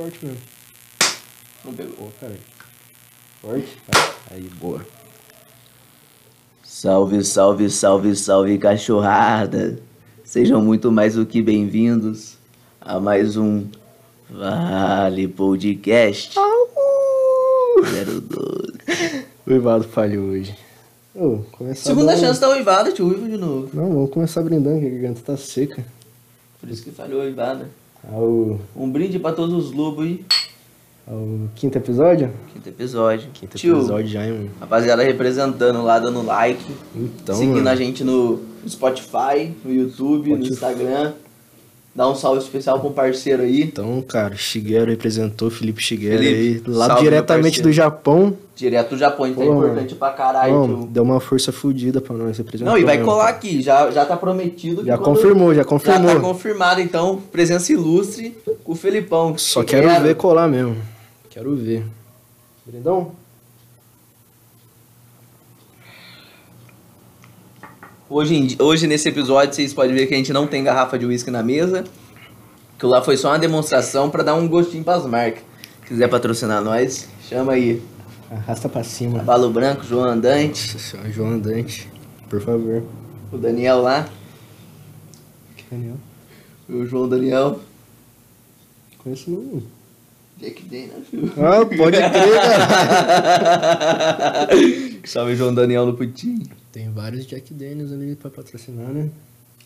forte mesmo. Não pegou. Pô, cara. Forte. Tá. Aí, boa. Salve, salve, salve, salve, cachorrada! Sejam muito mais do que bem-vindos a mais um Vale Podcast 012. O Ivaldo falhou hoje. Ô, começar Segunda dar- chance da Uivada, tio Uivo de novo. Não, vamos começar brindando, que a garganta tá seca. Por isso que falhou a Uivada. Ao, Um brinde pra todos os lobos aí. ao quinto episódio? Quinto episódio. Quinto tio, episódio já, hein, mano? rapaziada representando lá, dando like. Então, seguindo mano. a gente no Spotify, no YouTube, no Spotify. Instagram. Dá um salve especial pra um parceiro aí. Então, cara, Shigeru representou, Felipe Shigeru Felipe, aí, lá diretamente do Japão. Direto do Japão, então é Pô, importante pra caralho, tio. deu uma força fodida pra nós representar. Não, e vai colar aqui, já, já tá prometido. Já confirmou, já Já confirmou. tá confirmado, então, presença ilustre com o Felipão. Só Quero. quero ver colar mesmo. Quero ver. Brindão? Hoje, em hoje, nesse episódio, vocês podem ver que a gente não tem garrafa de uísque na mesa. Que lá foi só uma demonstração pra dar um gostinho pras marcas. Quiser patrocinar nós, chama aí. Arrasta pra cima. Cavalo Branco, João Andante, Nossa senhora, João Andante, por favor. o Daniel lá. Daniel? O João Daniel. Conheço não. Jack Daniel, filho. Ah, pode crer, cara. Salve João Daniel no putinho. Tem vários Jack Daniels ali pra patrocinar, né?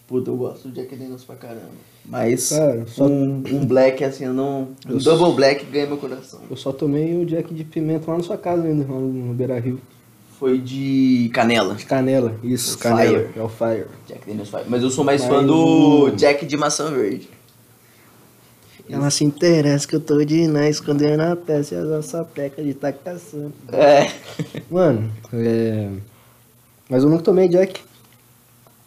Puta, eu gosto do Jack Daniels pra caramba. Mas Cara, só- um, um black assim, eu não. Um Eu double black ganha meu coração. Eu só tomei o Jack de pimenta lá na sua casa ainda, lá no Beira Rio. Foi de canela. De canela, isso, O canela. Fire. É o Fire. Jack Daniels Fire. Mas eu sou mais Mas fã do Jack de maçã verde. Ela se interessa que eu tô de na escondendo na peça e a nossa peca de tá caçando. É. Mano, é. Mas eu nunca tomei Jack.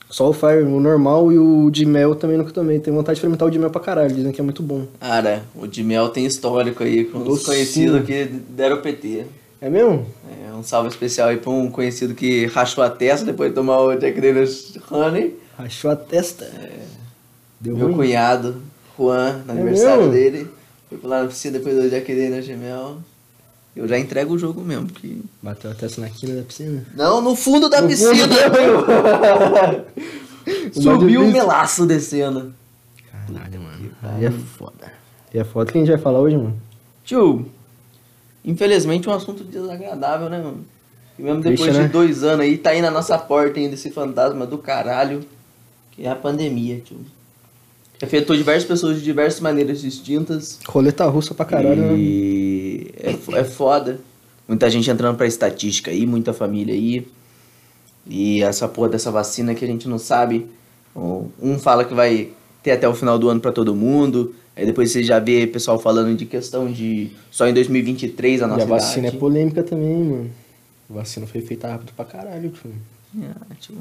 Só o Fire, o normal e o de mel também nunca tomei. Tenho vontade de experimentar o de mel pra caralho, dizem que é muito bom. Cara, o de mel tem histórico aí com os Docinho. conhecidos que deram PT. É mesmo? É, um salve especial aí pra um conhecido que rachou a testa depois de tomar o Jack Daniels Honey. Rachou a testa. Deu Meu ruim. cunhado, Juan, no aniversário É mesmo? dele. Foi lá na piscina depois do Jack Daniels de mel. Eu já entrego o jogo mesmo, porque... Bateu a testa na quina da piscina. Não, no fundo da No piscina, fundo. Subiu o melaço descendo. Caralho, mano. Aí é foda. E é foda que a gente vai falar hoje, mano. Tio, infelizmente é um assunto desagradável, né, mano? E mesmo depois de né? dois anos aí, tá aí na nossa porta ainda esse fantasma do caralho, que é a pandemia, tio. Afetou diversas pessoas de diversas maneiras distintas. Roleta russa pra caralho, né? e é, é foda. Muita gente entrando pra estatística aí, muita família aí. E essa porra dessa vacina que a gente não sabe. Um fala que vai ter até o final do ano pra todo mundo. Aí depois você já vê pessoal falando de questão de só em 2023 a E nossa a vacina é idade. polêmica também, mano. A vacina foi feita rápido pra caralho, tio. É, tipo,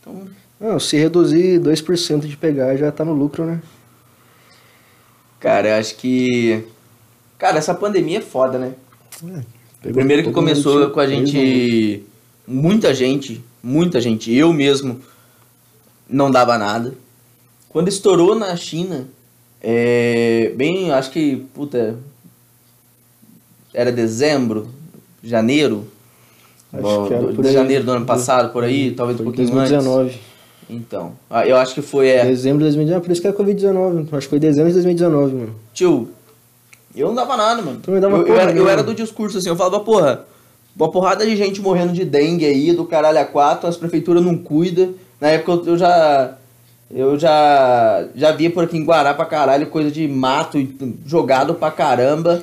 então, Não, se reduzir 2% de pegar já tá no lucro, né? cara, eu acho que. Cara, essa pandemia é foda, né? É, Primeiro que começou com a gente. Muita gente, muita gente, eu mesmo não dava nada. Quando estourou na China, é, bem, acho que, puta, era dezembro, janeiro, Acho era do- por de aí. janeiro do ano passado, por aí, talvez um pouquinho 2019. antes. Então, ah, eu acho que foi, é, Dezembro de 2019, por isso que é Covid-19. Acho que foi dezembro de 2019, mano. Tio, eu não dava nada, mano. Tu não dava eu, eu porra era, eu era do discurso assim, eu falava, porra, uma porrada de gente morrendo de dengue aí, do caralho a quatro, as prefeituras não cuidam. Na época eu, eu já. Eu já. Já via por aqui em Guará pra caralho coisa de mato jogado pra caramba.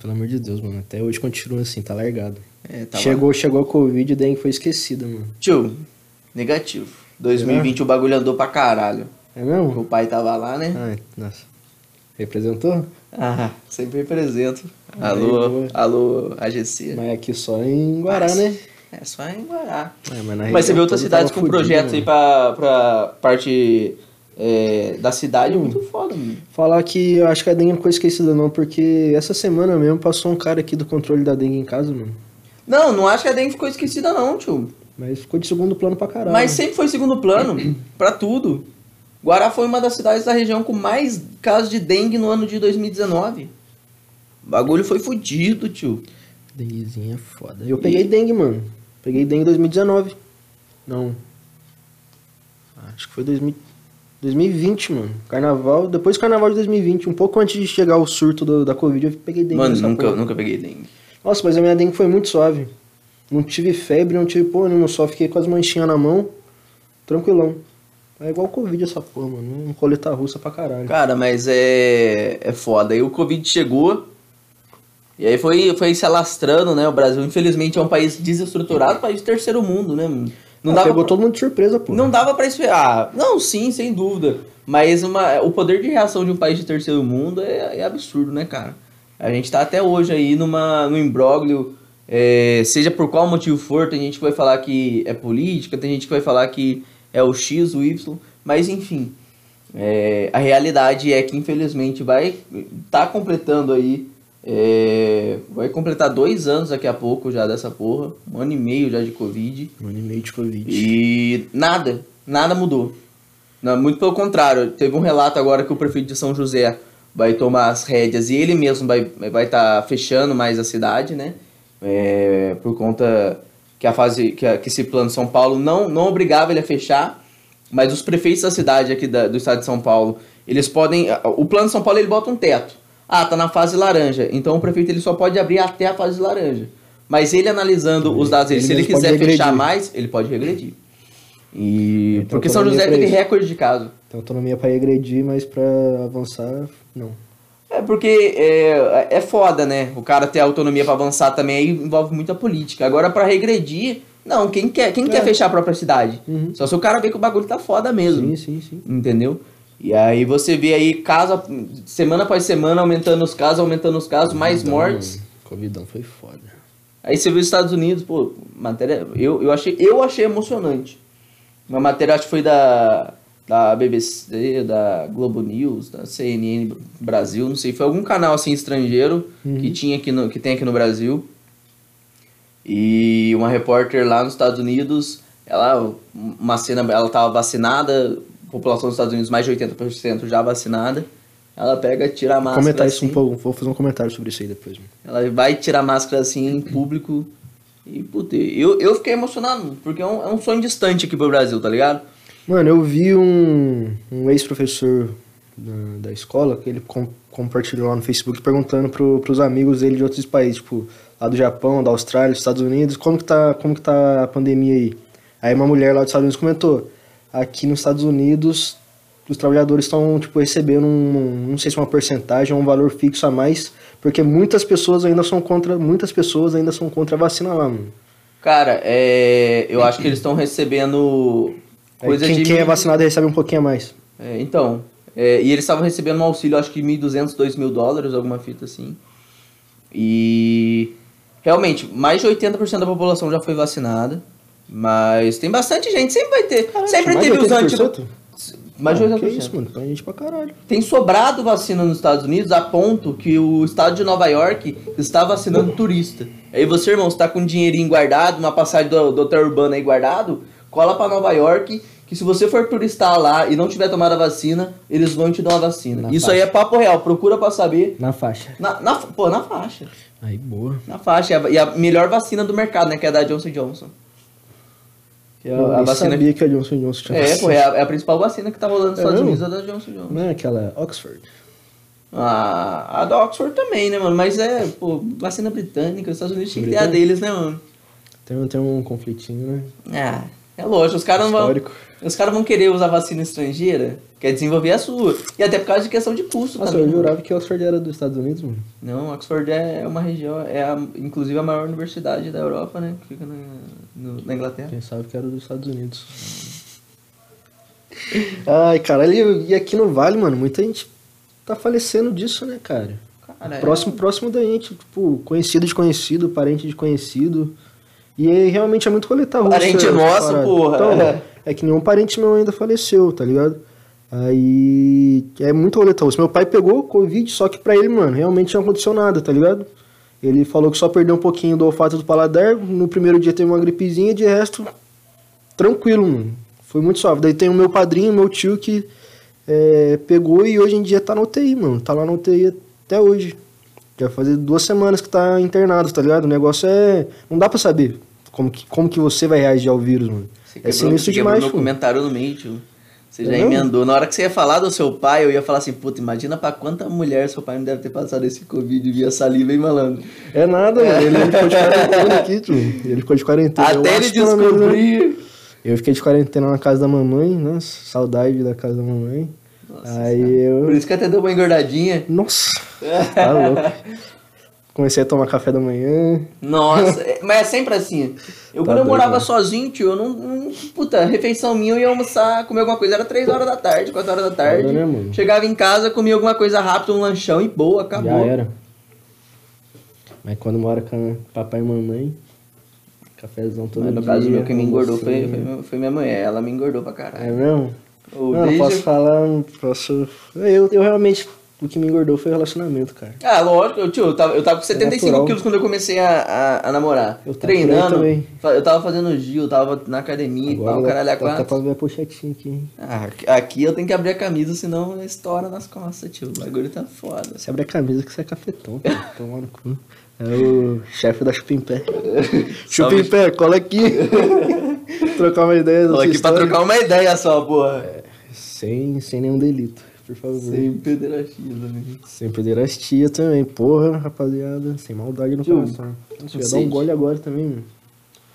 Pelo amor de Deus, mano. Até hoje continua assim, tá largado. É, tava- Chegou, chegou a Covid e dengue foi esquecida, mano. Tio, negativo. 2020 o bagulho andou pra caralho. É mesmo? O pai tava lá, né? Ai, nossa. Representou? Ah, sempre represento. Aí, Alô, boa. alô, AGC. Mas aqui só em Guará, Mas- né? É só em Guará. É, mas, Mas você vê outras cidades com fudido, projetos aí pra, pra parte é, da cidade Hum. muito foda, mano. Falar que eu acho que a dengue não foi esquecida não, porque essa semana mesmo passou um cara aqui do controle da dengue em casa, mano. Não, não acho que a dengue ficou esquecida não, tio. Mas ficou de segundo plano pra caralho. Mas sempre foi segundo plano, pra tudo. Guará foi uma das cidades da região com mais casos de dengue no ano de 2019. O bagulho foi fudido, tio. Denguezinha é foda. Eu peguei dengue, mano. Peguei dengue em 2019. Não. Acho que foi 2000, 2020, mano. Carnaval, depois do carnaval de 2020, um pouco antes de chegar o surto do- da Covid, eu peguei dengue. Mano, nunca, porra. nunca peguei dengue. Nossa, mas a minha dengue foi muito suave. Não tive febre, não tive porra nenhuma, só fiquei com as manchinhas na mão, tranquilão. É igual Covid essa porra, mano. Um coleta russa pra caralho. Cara, mas é, é foda. Aí o Covid chegou. E aí foi, foi se alastrando, né? O Brasil, infelizmente, é um país desestruturado, país de terceiro mundo, né? Não Ah, dava pegou pra- todo mundo de surpresa, pô. Não dava pra esperar. Não, sim, sem dúvida. Mas uma, o poder de reação de um país de terceiro mundo é, é absurdo, né, cara? A gente tá até hoje aí numa, no imbróglio, é, seja por qual motivo for, tem gente que vai falar que é política, tem gente que vai falar que é o X, o Y, mas enfim. é, a realidade é que infelizmente vai tá completando aí. é, vai completar dois anos daqui a pouco já dessa porra. Um ano e meio já de Covid. Um ano e meio de Covid. E nada, nada mudou. Não, muito pelo contrário, teve um relato agora que o prefeito de São José vai tomar as rédeas e ele mesmo vai estar vai tá fechando mais a cidade, né? É, por conta que a fase que, a- que esse plano de São Paulo não, não obrigava ele a fechar, mas os prefeitos da cidade aqui da- do estado de São Paulo, eles podem, o plano de São Paulo ele bota um teto. Ah, tá na fase laranja, então o prefeito ele só pode abrir até a fase laranja. Mas ele analisando os dados dele, Ele se ele quiser fechar mais, ele pode regredir. E Então, porque São José teve recorde de caso. Tem autonomia pra regredir, mas pra avançar, não. É porque é, é foda, né? O cara ter autonomia pra avançar também aí envolve muita política. Agora pra regredir, não, quem quer, quem É. quer fechar a própria cidade? Uhum. Só se o cara vê que o bagulho tá foda mesmo. Sim, sim, sim. Entendeu? E aí você vê aí caso semana após semana aumentando os casos, aumentando os casos, mais Covidão, mortes. mano. Covidão foi foda. Aí você vê os Estados Unidos, pô, matéria. Eu, eu, achei, eu achei emocionante. Uma matéria acho que foi da, da BBC, da Globo News, da CNN Brasil, não sei, foi algum canal assim estrangeiro que tinha aqui no, que tem aqui no Brasil. E uma repórter lá nos Estados Unidos, ela uma cena, ela tava vacinada, população dos Estados Unidos mais de 80% já vacinada. Ela pega, tira a Vou máscara comentar isso assim, um pouco, vou fazer um comentário sobre isso aí depois. mano. ela vai tirar a máscara assim em público. E, puta, eu, eu fiquei emocionado, porque é um, é um sonho distante aqui pro Brasil, tá ligado? Mano, eu vi um, um ex-professor da, da escola que ele com- compartilhou lá no Facebook perguntando pro, pros amigos dele de outros países, tipo, lá do Japão, da Austrália, dos Estados Unidos, como que tá, como que tá a pandemia aí? Aí uma mulher lá dos Estados Unidos comentou, aqui nos Estados Unidos os trabalhadores estão, tipo, recebendo um, não sei se uma porcentagem ou um valor fixo a mais, porque muitas pessoas ainda são contra, muitas pessoas ainda são contra a vacina lá, mano. Cara, é, eu acho que eles estão recebendo coisa quem, de... quem é vacinado recebe um pouquinho a mais. É, então, é, e eles estavam recebendo um auxílio, acho que 1.200, 2.000 dólares, alguma fita assim. E realmente, mais de 80% da população já foi vacinada. Mas tem bastante gente, sempre vai ter. sempre teve os 80%? anti... Mais de Ah, 80%. Que isso, mano? Pra gente pra caralho. Tem sobrado vacina nos Estados Unidos a ponto que o estado de Nova York está vacinando turista. Aí você, irmão, está com um dinheirinho guardado, uma passagem do, do hotel urbano aí guardado, cola para Nova York, que se você for turistar lá e não tiver tomado a vacina, eles vão te dar uma vacina. Na Isso aí é papo real, procura pra saber. Na faixa. Na, na, pô, na faixa. Aí, boa. Na faixa. E a, e a melhor vacina do mercado, né? Que é a da Johnson Johnson. Que é Eu a, vacina. sabia que a Johnson Johnson tinha É, pô, é a, é a principal vacina que tá rolando nos É Estados? Unidos, é a da Johnson Johnson. Não é aquela Oxford? A, a da Oxford também, né, mano? Mas é, pô, vacina britânica, os Estados Unidos tinha que ter a deles, né, mano? Tem, tem um conflitinho, né? Ah, é lógico, os caras não vão. Os caras vão querer usar vacina estrangeira, quer desenvolver a sua. E até por causa de questão de custo Nossa, também. eu jurava que Oxford era dos Estados Unidos, mano. Não, Oxford é uma região, é a, inclusive a maior universidade da Europa, né? Que fica na, no- na Inglaterra. Pensava que era dos Estados Unidos. Ai, caralho, e aqui no Vale, mano, muita gente tá falecendo disso, né, cara? Cara, é- Próximo, próximo da gente, tipo, conhecido de conhecido, parente de conhecido. E aí, realmente é muito coletar russa. Parente nosso, parada. porra. Então, é que nenhum parente meu ainda faleceu, tá ligado? Aí é muito roleta russa. Meu pai pegou Covid, só que pra ele, mano, realmente não aconteceu nada, tá ligado? Ele falou que só perdeu um pouquinho do olfato do paladar. No primeiro dia teve uma gripezinha, de resto, tranquilo, mano. Foi muito suave. Daí tem o meu padrinho, meu tio, que é, pegou e hoje em dia tá na UTI, mano. Tá lá na UTI até hoje. Já fazer duas semanas que tá internado, tá ligado? O negócio é. Não dá pra saber como que, como que você vai reagir ao vírus, mano. Você é sinistro demais, meu comentário no meio, tio. Você já emendou. Na hora que você ia falar do seu pai, eu ia falar assim, puta, imagina pra quanta mulher seu pai não deve ter passado esse Covid via saliva, hein, malandro? É nada, mano. Ele ficou de quarentena aqui, tio. Ele ficou de quarentena. Eu Até ele né? descobrir. Eu fiquei de quarentena na casa da mamãe, nossa, saudade da casa da mamãe. Nossa Aí Por eu. isso que até deu uma engordadinha. Nossa, tá louco. Comecei a tomar café da manhã. Nossa, é- mas é sempre assim. Eu, Tá quando eu doido, morava né? sozinho, tio, eu não, não- Puta, refeição minha, eu ia almoçar, comer alguma coisa, era 3 horas da tarde, 4 horas da tarde. Foda, né? Chegava em casa, comia alguma coisa rápida, um lanchão e boa, acabou. Já era. Mas quando mora com papai e mamãe, cafezão todo Mas no dia. caso meu, quem me engordou foi, almocinho. foi, foi minha mulher, ela me engordou pra É caralho. mesmo? Ô, não, desde- posso falar, não posso... Eu, eu realmente, o que me engordou foi o relacionamento, cara. Ah, lógico, eu, tio, eu tava, eu tava com 75 natural. quilos quando eu comecei a, a, a namorar. Eu Treinando, também. eu tava fazendo Gil, eu tava na academia e dá- caralho, a quatro. pra ver a pochetinha aqui, hein? Ah, aqui- eu tenho que abrir a camisa, senão estoura nas costas, tio. O bagulho tá foda. Você abre a camisa que você é cafetão, pô. Toma no cu. É o chefe da Chupa em Pé. Chupa em Pé, cola aqui. Trocar uma ideia sua aqui pra história. trocar uma ideia só, porra. Sem, sem nenhum delito, por favor. Sem, Sem pederastia também. pederastia também. Porra, rapaziada. Sem maldade no Tio, coração. Nossa, eu ia dar um gole agora também, mano.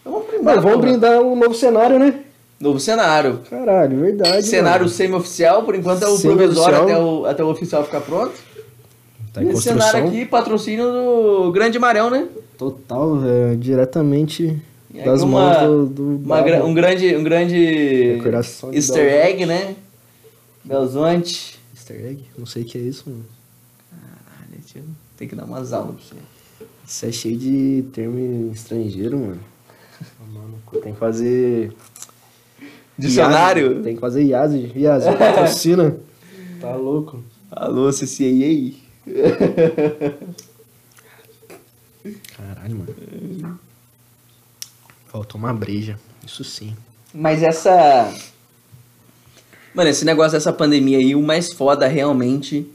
Vamos brindar, Mas vamos porra. brindar um novo cenário, né? Novo cenário. Caralho, verdade. cenário semi-oficial, por enquanto é o provisório até o, até o oficial ficar pronto. Tá em Esse construção. cenário aqui, patrocínio do Grande Marão, né? Total, é, diretamente das uma- mãos do, do Uma um grande, um grande easter egg, né? Belzonte. Easter egg? Não sei o que é isso, mano. Caralho, tio, tem que dar umas aulas pra você. Isso é cheio de termo estrangeiro, mano. Ah, Mano, tem que fazer. Dicionário? Tem que fazer IASE. IASE, patrocina. Tá louco. Alô, CCAA? Caralho, mano. Faltou uma breja. Isso sim. Mas essa. Mano, esse negócio dessa pandemia aí, o mais foda realmente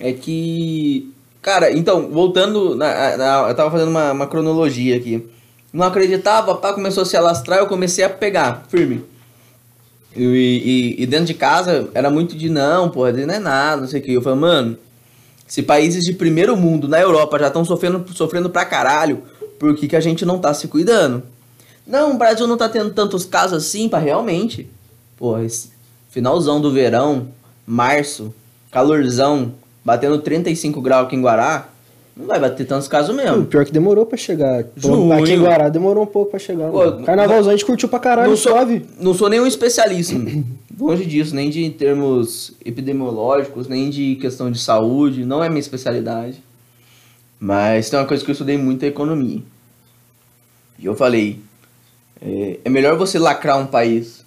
é que. Cara, então, voltando. Na, na- eu tava fazendo uma, uma cronologia aqui. Não acreditava, pá, começou a se alastrar, eu comecei a pegar, firme. E, e- e dentro de casa era muito de não, porra, não é nada, não sei o que. Eu falei, mano, se países de primeiro mundo na Europa já estão sofrendo, sofrendo pra caralho, por que, que a gente não tá se cuidando? Não, o Brasil não tá tendo tantos casos assim, pra realmente. Pô, esse finalzão do verão, março, calorzão, batendo 35 graus aqui em Guará, não vai bater tantos casos O mesmo. pior que demorou pra chegar. Junho. Aqui em Guará demorou um pouco pra chegar. Pô. Carnavalzão a gente curtiu pra caralho, não, sou, suave. não sou nenhum especialista, longe disso, nem de termos epidemiológicos, nem de questão de saúde, não é minha especialidade. Mas tem uma coisa que eu estudei muito, é economia. E eu falei, é, é melhor você lacrar um país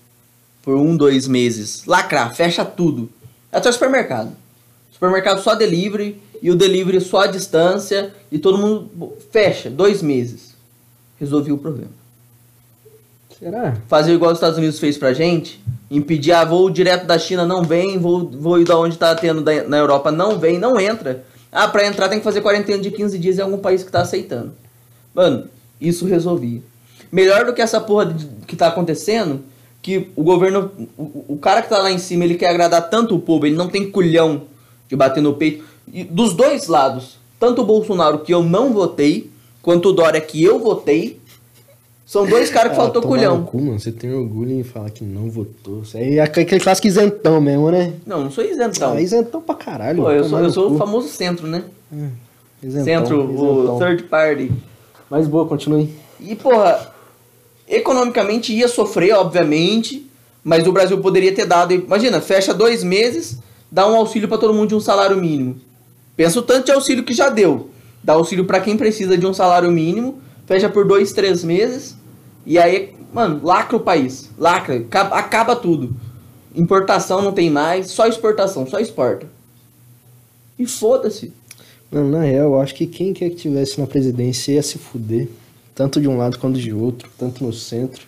por um, dois meses, lacrar, fecha tudo, até o supermercado. Supermercado só delivery, e o delivery só à distância, e todo mundo fecha, dois meses. Resolvi o problema Será? fazer igual os Estados Unidos fez pra gente, impedir, ah, voo direto da China não vem, voo, voo da onde tá tendo da- na Europa não vem, não entra. Ah, pra entrar tem que fazer quarentena de 15 dias em algum país que tá aceitando. Mano, isso resolvia. Melhor do que essa porra de- que tá acontecendo, que o governo, o, o cara que tá lá em cima, ele quer agradar tanto o povo, ele não tem culhão de bater no peito. E dos dois lados, tanto o Bolsonaro que eu não votei, quanto o Dória que eu votei, são dois caras que Ah, faltou culhão. cu, mano. Você tem orgulho em falar que não votou. Isso aí é aquele clássico isentão mesmo, né? Não, não sou isentão. Ah, isentão pra caralho. Pô, eu sou, eu sou o famoso centro, né? Isentão, centro, isentão. o third party. Mas boa, continue. E, porra, economicamente ia sofrer, obviamente, mas o Brasil poderia ter dado. Imagina, fecha dois meses, dá um auxílio pra todo mundo de um salário mínimo. Pensa o tanto de auxílio que já deu. Dá auxílio pra quem precisa de um salário mínimo, fecha por dois, três meses, e aí, mano, lacra o país. Lacra, acaba tudo. Importação não tem mais, só exportação, só exporta. E foda-se. Mano, na real, eu acho que quem quer que tivesse na presidência ia se fuder. Tanto de um lado quanto de outro, tanto no centro.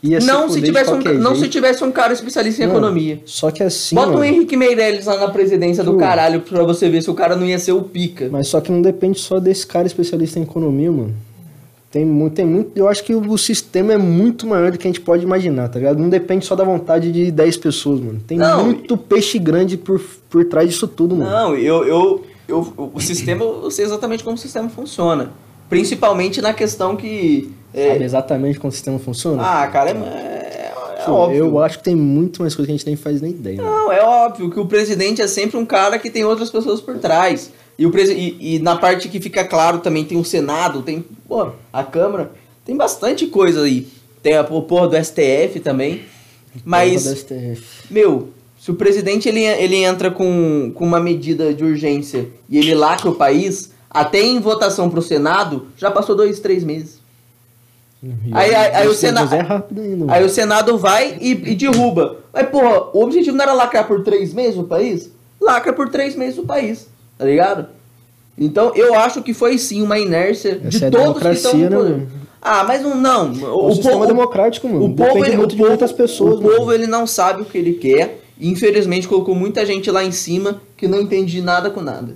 Se Não se, tivesse um, não se tivesse um cara especialista em Mano, economia. Só que assim. Bota o mano, Henrique Meirelles lá na presidência do Pô. caralho pra você ver se o cara não ia ser o pica. Mas só que não depende só desse cara especialista em economia, mano. Tem muito, tem muito. Eu acho que o, o sistema é muito maior do que a gente pode imaginar, tá ligado? Não depende só da vontade de 10 pessoas, mano. Tem Não. muito peixe grande por, por trás disso tudo, mano. Não, eu, eu, eu, o sistema, eu sei exatamente como o sistema funciona. Principalmente na questão que. é, Sabe exatamente como o sistema funciona? ah, cara, é, é, é óbvio. eu acho que tem muito mais coisa que a gente nem faz nem ideia. mano. Não, é óbvio que o presidente é sempre um cara que tem outras pessoas por trás. E, o presi e, e na parte que fica claro também tem o Senado, tem pô, a Câmara, tem bastante coisa aí. Tem a porra do STF também. Mas, STF. meu, se o presidente ele, ele entra com, com uma medida de urgência e ele lacra o país, até em votação pro Senado, já passou dois, três meses. E Aí- aí- aí o Senado- é. Aí o Senado vai e, e derruba. Mas, porra, o objetivo não era lacrar por três meses o país? Lacra por três meses o país, tá ligado? Então, eu acho que foi sim uma inércia de Essa é a todos que estão no poder. né? Ah, mas não, não. É um sistema democrático, mano. O povo, ele, muito o de muitas pessoas, o mano. povo ele não sabe o que ele quer. E, infelizmente, colocou muita gente lá em cima que não entende de nada com nada.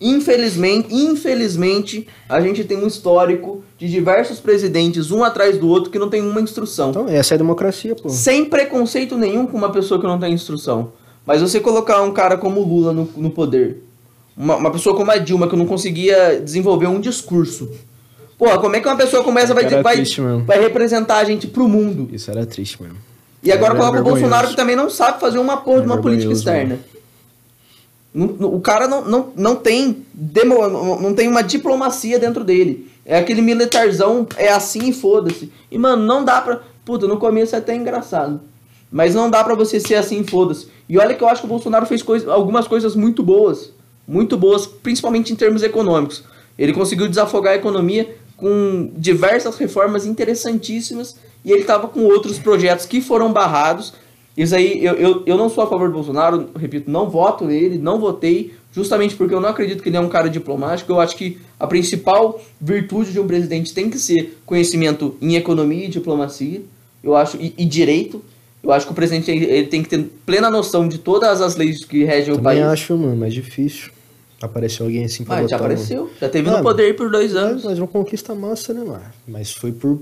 Infelizmente, infelizmente, a gente tem um histórico de diversos presidentes, um atrás do outro, que não tem uma instrução. Então, essa é a democracia, pô. Sem preconceito nenhum com uma pessoa que não tem instrução. Mas você colocar um cara como Lula no, no poder, uma, uma pessoa como a Dilma que não conseguia desenvolver um discurso. Porra, como é que uma pessoa como essa vai, vai, vai representar a gente pro mundo? Isso era triste mesmo. E agora coloca o. Bolsonaro que também não sabe fazer uma porra de uma política externa. Não- o cara não, não, não, tem demo, não, tem uma diplomacia dentro dele. É aquele militarzão, é assim e foda-se. E, mano, não dá pra. Puta, no começo é até engraçado. Mas não dá pra você ser assim e foda-se. E olha que eu acho que o Bolsonaro fez coisa, algumas coisas muito boas. Muito boas, principalmente em termos econômicos. Ele conseguiu desafogar a economia com diversas reformas interessantíssimas. E ele tava com outros projetos que foram barrados. Isso aí, eu, eu, eu não sou a favor do Bolsonaro, repito, não voto nele, não votei, justamente porque eu não acredito que ele é um cara diplomático. Eu acho que a principal virtude de um presidente tem que ser conhecimento em economia e diplomacia, eu acho, e, e direito. Eu acho que o presidente ele, tem que ter plena noção de todas as leis que regem o Também país. acho, mano, mais difícil. Apareceu alguém assim pra já votar, mano. apareceu, já teve no Mano, poder por dois anos. Mas uma conquista massa, né, mano? Mas foi por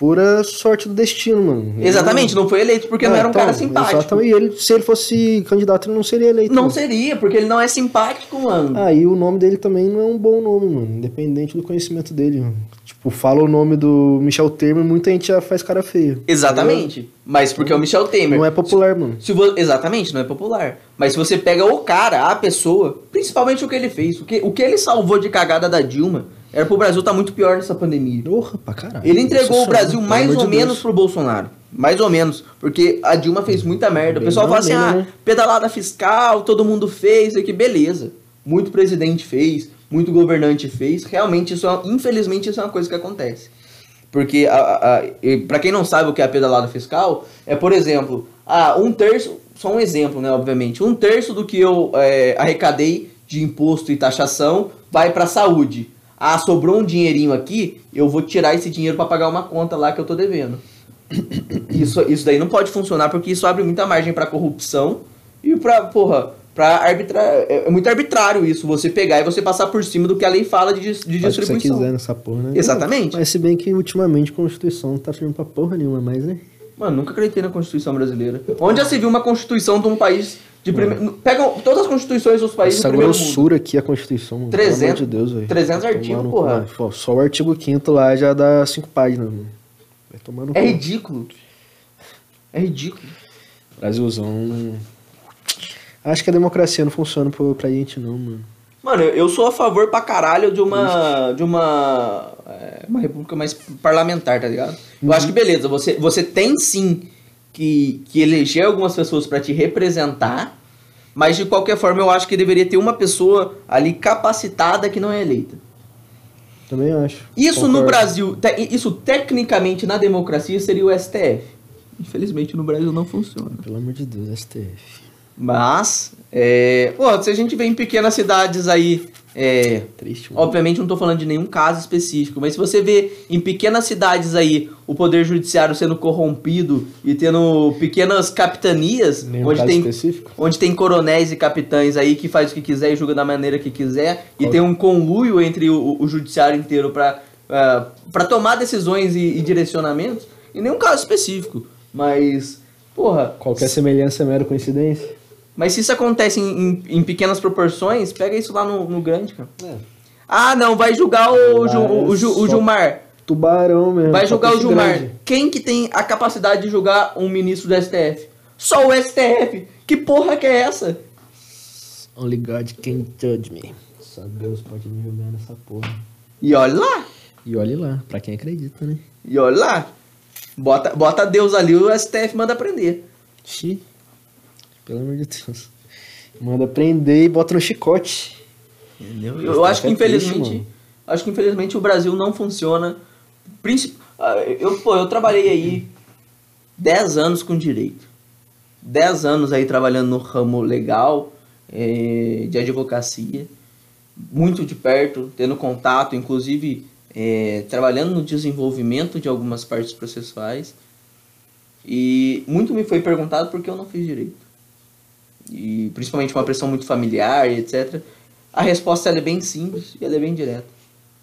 pura sorte do destino, mano. Exatamente, não foi eleito porque não Ah, era um então, cara simpático. Exatamente. E ele, se ele fosse candidato, ele não seria eleito. Não mano. seria, porque ele não é simpático, mano. Ah, e o nome dele também não é um bom nome, mano. Independente do conhecimento dele. mano. Tipo, fala o nome do Michel Temer, muita gente já faz cara feia. Exatamente. Mas porque é o Michel Temer. Não é popular, mano. Se Exatamente, não é popular. Mas se você pega o cara, a pessoa, principalmente o que ele fez, o que, o que ele salvou de cagada da Dilma, era pro Brasil tá muito pior nessa pandemia. Porra, pra caralho. Ele entregou o Brasil mais ou de menos Deus. pro Bolsonaro. Mais ou menos. Porque a Dilma fez muita merda. O Bem pessoal fala mais assim, ah, né? pedalada fiscal, todo mundo fez, aqui, beleza. Muito presidente fez, muito governante fez. Realmente, isso é, infelizmente, isso é uma coisa que acontece. Porque, a, a, a- pra quem não sabe o que é a pedalada fiscal, é, por exemplo, ah, um terço, só um exemplo, né, obviamente, um terço do que eu é, arrecadei de imposto e taxação vai pra saúde. Ah, sobrou um dinheirinho aqui, eu vou tirar esse dinheiro pra pagar uma conta lá que eu tô devendo. Isso, isso daí não pode funcionar porque isso abre muita margem pra corrupção e pra, porra, pra arbitrar. É é muito arbitrário isso, você pegar e você passar por cima do que a lei fala de, de Faz o que você distribuição. quiser nessa porra, né? Exatamente. Mas se bem que ultimamente a Constituição não tá servindo pra porra nenhuma mais, né? Mano, nunca acreditei na Constituição brasileira. Onde já se viu uma Constituição de um país de primeiro. Pegam todas as constituições dos países Essa do primeiro mundo. grossura aqui, a Constituição, mano. 300 pelo amor de Deus, velho. 300 Vai artigos, no porra. Só o artigo 5 lá já dá 5 páginas, mano. Vai tomar no É cu. ridículo. É ridículo. Brasilzão. Acho que a democracia não funciona pra, pra gente, não, mano. Mano, eu sou a favor pra caralho de uma. de uma. é, uma república mais parlamentar, tá ligado? Eu acho que beleza, você, você tem sim que, que eleger algumas pessoas pra te representar, mas de qualquer forma eu acho que deveria ter uma pessoa ali capacitada que não é eleita. Também acho. Isso no Concordo. Brasil, te- isso tecnicamente na democracia seria o STF. Infelizmente no Brasil não funciona. Pelo amor de Deus, STF. Mas, é, pô, se a gente vê em pequenas cidades aí É, Triste, mano. Obviamente não tô falando de nenhum caso específico, mas se você vê em pequenas cidades aí o poder judiciário sendo corrompido e tendo pequenas capitanias, Nenhum onde tem, específico? onde tem coronéis e capitães aí que faz o que quiser e julga da maneira que quiser, e Qual- tem um conluio entre o, o judiciário inteiro pra ah, pra tomar decisões e, e direcionamentos, em nenhum caso específico, mas, porra, Qualquer semelhança é mera coincidência? Mas se isso acontece em, em- em pequenas proporções, pega isso lá no, no grande, cara. É. Ah, não, vai julgar o, Ju- o, Ju- o Gilmar. Tubarão mesmo. Vai julgar o Gilmar. grande. Quem que tem a capacidade de julgar um ministro do STF? Só o STF. Que porra que é essa? Only God can judge me. Só Deus pode me julgar nessa porra. E olha lá. E olhe lá, pra quem acredita, né? E olha lá. Bota, bota Deus ali, o STF manda prender. Xi. Pelo amor de Deus. Manda prender e bota no chicote. Entendeu? Eu, eu acho que triste, infelizmente. mano. acho que infelizmente o Brasil não funciona. Princip... ah, Eu, pô, eu trabalhei aí 10 anos com direito. 10 anos aí trabalhando no ramo legal, eh, de advocacia. Muito de perto, tendo contato, inclusive eh, trabalhando no desenvolvimento de algumas partes processuais. E muito me foi perguntado por que eu não fiz direito. E principalmente uma pressão muito familiar e etc. A resposta é bem simples e ela é bem direta.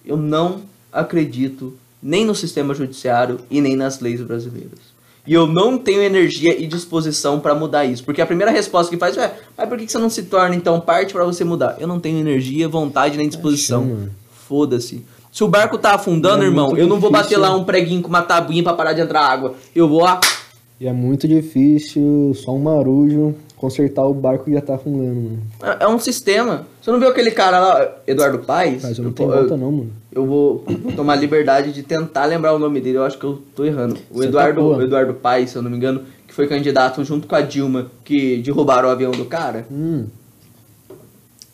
Eu não acredito nem no sistema judiciário e nem nas leis brasileiras. E eu não tenho energia e disposição para mudar isso. Porque a primeira resposta que faz é: mas por que você não se torna então parte para você mudar? Eu não tenho energia, vontade nem disposição. Foda-se. Se o barco tá afundando, É irmão, eu não vou bater lá um preguinho com uma tabuinha para parar de entrar água. Eu vou. E é muito difícil, só um marujo, consertar o barco que já tá afundando, mano. É é um sistema. Você não viu aquele cara lá, Eduardo Paes? Mas eu não tenho volta não, mano. Eu vou, tomar liberdade de tentar lembrar o nome dele. Eu acho que eu tô errando. O Você tá Eduardo, o Eduardo Paes, se eu não me engano, que foi candidato junto com a Dilma, que derrubaram o avião do cara. Hum.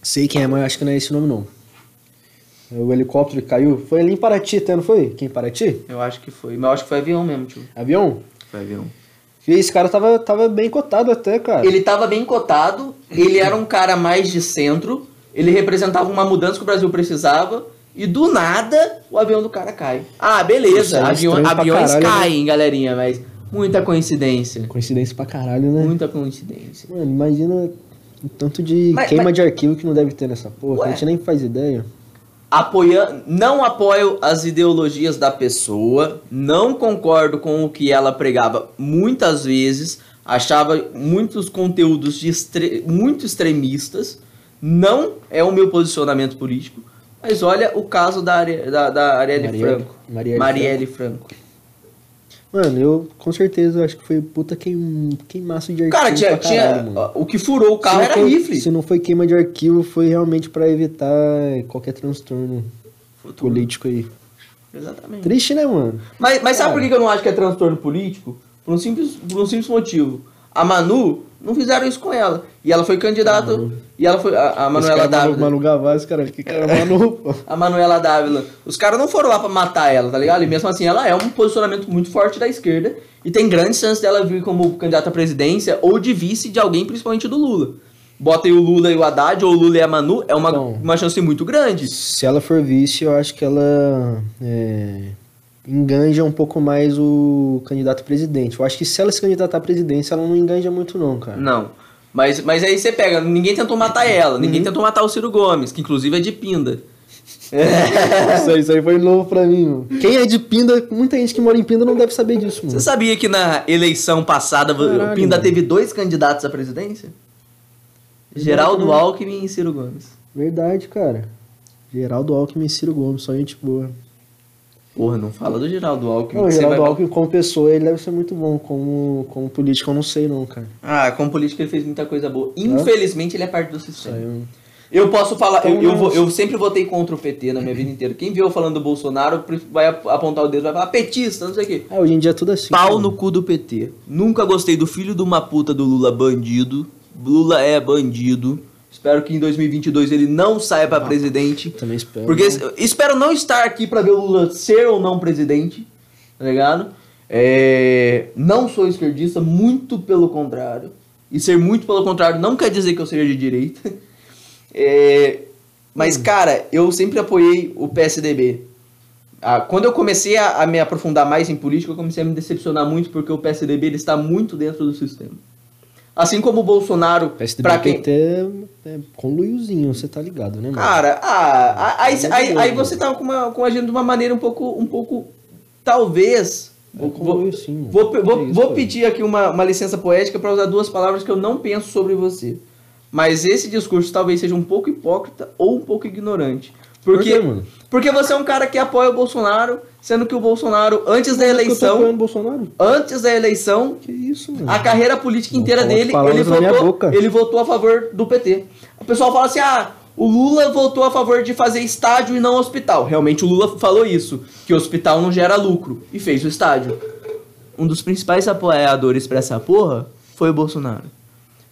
Sei quem é, mas acho que não é esse nome não. É O helicóptero que caiu. Foi ali em Paraty até, não foi? Aqui em Paraty? Eu acho que foi. Mas eu acho que foi avião mesmo, tio. Avião? Foi avião. E esse cara tava, tava bem cotado até, cara. Ele tava bem cotado, ele era um cara mais de centro, ele representava uma mudança que o Brasil precisava, e do nada o avião do cara cai. Ah, beleza, é avião- aviões caralho, né? caem, galerinha, mas muita coincidência. Coincidência pra caralho, né? Muita coincidência. Mano, imagina o tanto de Mas- queima mas- de arquivo que não deve ter nessa porra. Ué. A gente nem faz ideia. Apoia... Não apoio as ideologias da pessoa, não concordo com o que ela pregava muitas vezes, achava muitos conteúdos extre... muito extremistas, não é o meu posicionamento político, mas olha o caso da, Are... da, da Arielle Marielle- Franco. Marielle Marielle Franco. Mano, eu com certeza acho que foi puta queim... queimaço de arquivo. Cara, tinha, tinha... caralho, mano. o que furou o carro era foi- rifle. Se não foi queima de arquivo, foi realmente pra evitar qualquer transtorno político aí. Exatamente. Triste, né, mano? Mas, mas sabe por que que eu não acho que é transtorno político? Por um simples, por um simples motivo. A Manu, não fizeram isso com ela. E ela foi candidata. E ela foi. A, a Manuela cara, Dávila. Manu, Manu Gavassi, cara, que cara é Manu. A Manuela Dávila. Os caras não foram lá pra matar ela, tá ligado? E mesmo assim, ela é um posicionamento muito forte da esquerda. E tem grandes chances dela vir como candidata à presidência ou de vice de alguém, principalmente do Lula. Bota aí o Lula e o Haddad, ou o Lula e a Manu, é uma, Então. uma chance muito grande. Se ela for vice, eu acho que ela é, enganja um pouco mais o candidato presidente. Eu acho que se ela se candidatar à presidência, ela não enganja muito não, cara. Não. Mas, mas aí você pega, ninguém tentou matar ela, ninguém Uhum. tentou matar o Ciro Gomes, que inclusive é de Pinda. Isso aí, isso aí foi novo pra mim, mano. Quem é de Pinda, muita gente que mora em Pinda não deve saber disso, Você mano. sabia que na eleição passada o Caralho, Pinda mano. teve dois candidatos à presidência? Geraldo Verdade, né? Alckmin e Ciro Gomes. Verdade, cara. Geraldo Alckmin e Ciro Gomes, só gente boa. Porra, não fala do Geraldo Alckmin. Não, o Geraldo vai- Alckmin como pessoa, ele deve ser muito bom. Como, como político, eu não sei não, cara. Ah, como político ele fez muita coisa boa. Infelizmente ele é parte do sistema. eu- Eu posso falar, eu, Então, eu, vou- não- eu sempre votei contra o PT na minha vida inteira. Quem viu eu falando do Bolsonaro vai ap- apontar o dedo, vai falar petista, não sei o quê. Ah, hoje em dia é tudo assim. Pau cara. no cu do PT. Nunca gostei do filho de uma puta do Lula bandido. Lula é bandido. Espero que em 2022 ele não saia pra presidente. Também espero. Porque es- espero não estar aqui pra ver o Lula ser ou não presidente. Tá ligado? É, não sou esquerdista, muito pelo contrário. E ser muito pelo contrário não quer dizer que eu seja de direita. É, Mas, cara, eu sempre apoiei o PSDB. Ah, quando eu comecei a, a me aprofundar mais em política, eu comecei a me decepcionar muito porque o PSDB ele está muito dentro do sistema. Assim como o Bolsonaro, PSDB pra quem... PT é, é conluiozinho, você tá ligado, né, mano? Cara, ah, aí, Pelo aí, aí você tá com, uma, com agindo de uma maneira um pouco, um pouco talvez... É vou, sim, vou, Que vou, isso, vou cara? pedir aqui uma, uma licença poética para usar duas palavras que eu não penso sobre você. Mas esse discurso talvez seja um pouco hipócrita ou um pouco ignorante. Por Porque, quê, mano? porque você é um cara que apoia o Bolsonaro, sendo que o Bolsonaro, antes da Eu tô eleição, apoiando o Bolsonaro? antes da eleição, Que isso, mano? a carreira política inteira dele, ele votou, ele votou a favor do PT. O pessoal fala assim: ah, o Lula votou a favor de fazer estádio e não hospital. Realmente o Lula falou isso, que o hospital não gera lucro, e fez o estádio. Um dos principais apoiadores pra essa porra foi o Bolsonaro.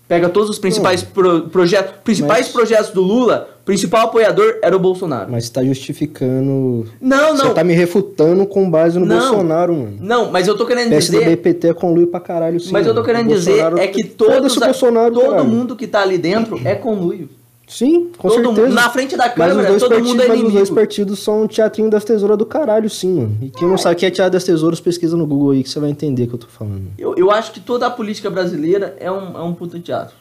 Pega todos os principais pro- projetos, principais Mas- projetos do Lula, principal apoiador era o Bolsonaro. Mas você tá justificando. Não, Você não. tá me refutando com base no Não. Bolsonaro, mano. Não, mas eu tô querendo PSDB dizer. PT é conluio pra caralho, sim. Mas eu tô querendo dizer é que todos, a- Bolsonaro, todo caralho. mundo que tá ali dentro é conluio. Sim, com todo certeza. mundo- na frente da câmera, todo partidos, mundo é mas os dois inimigo. partidos são um teatrinho das tesouras do caralho, sim, mano. E quem não sabe o que é teatro das tesouras, pesquisa no Google aí que você vai entender o que eu tô falando. Eu, eu acho que toda a política brasileira é um, é um puta teatro.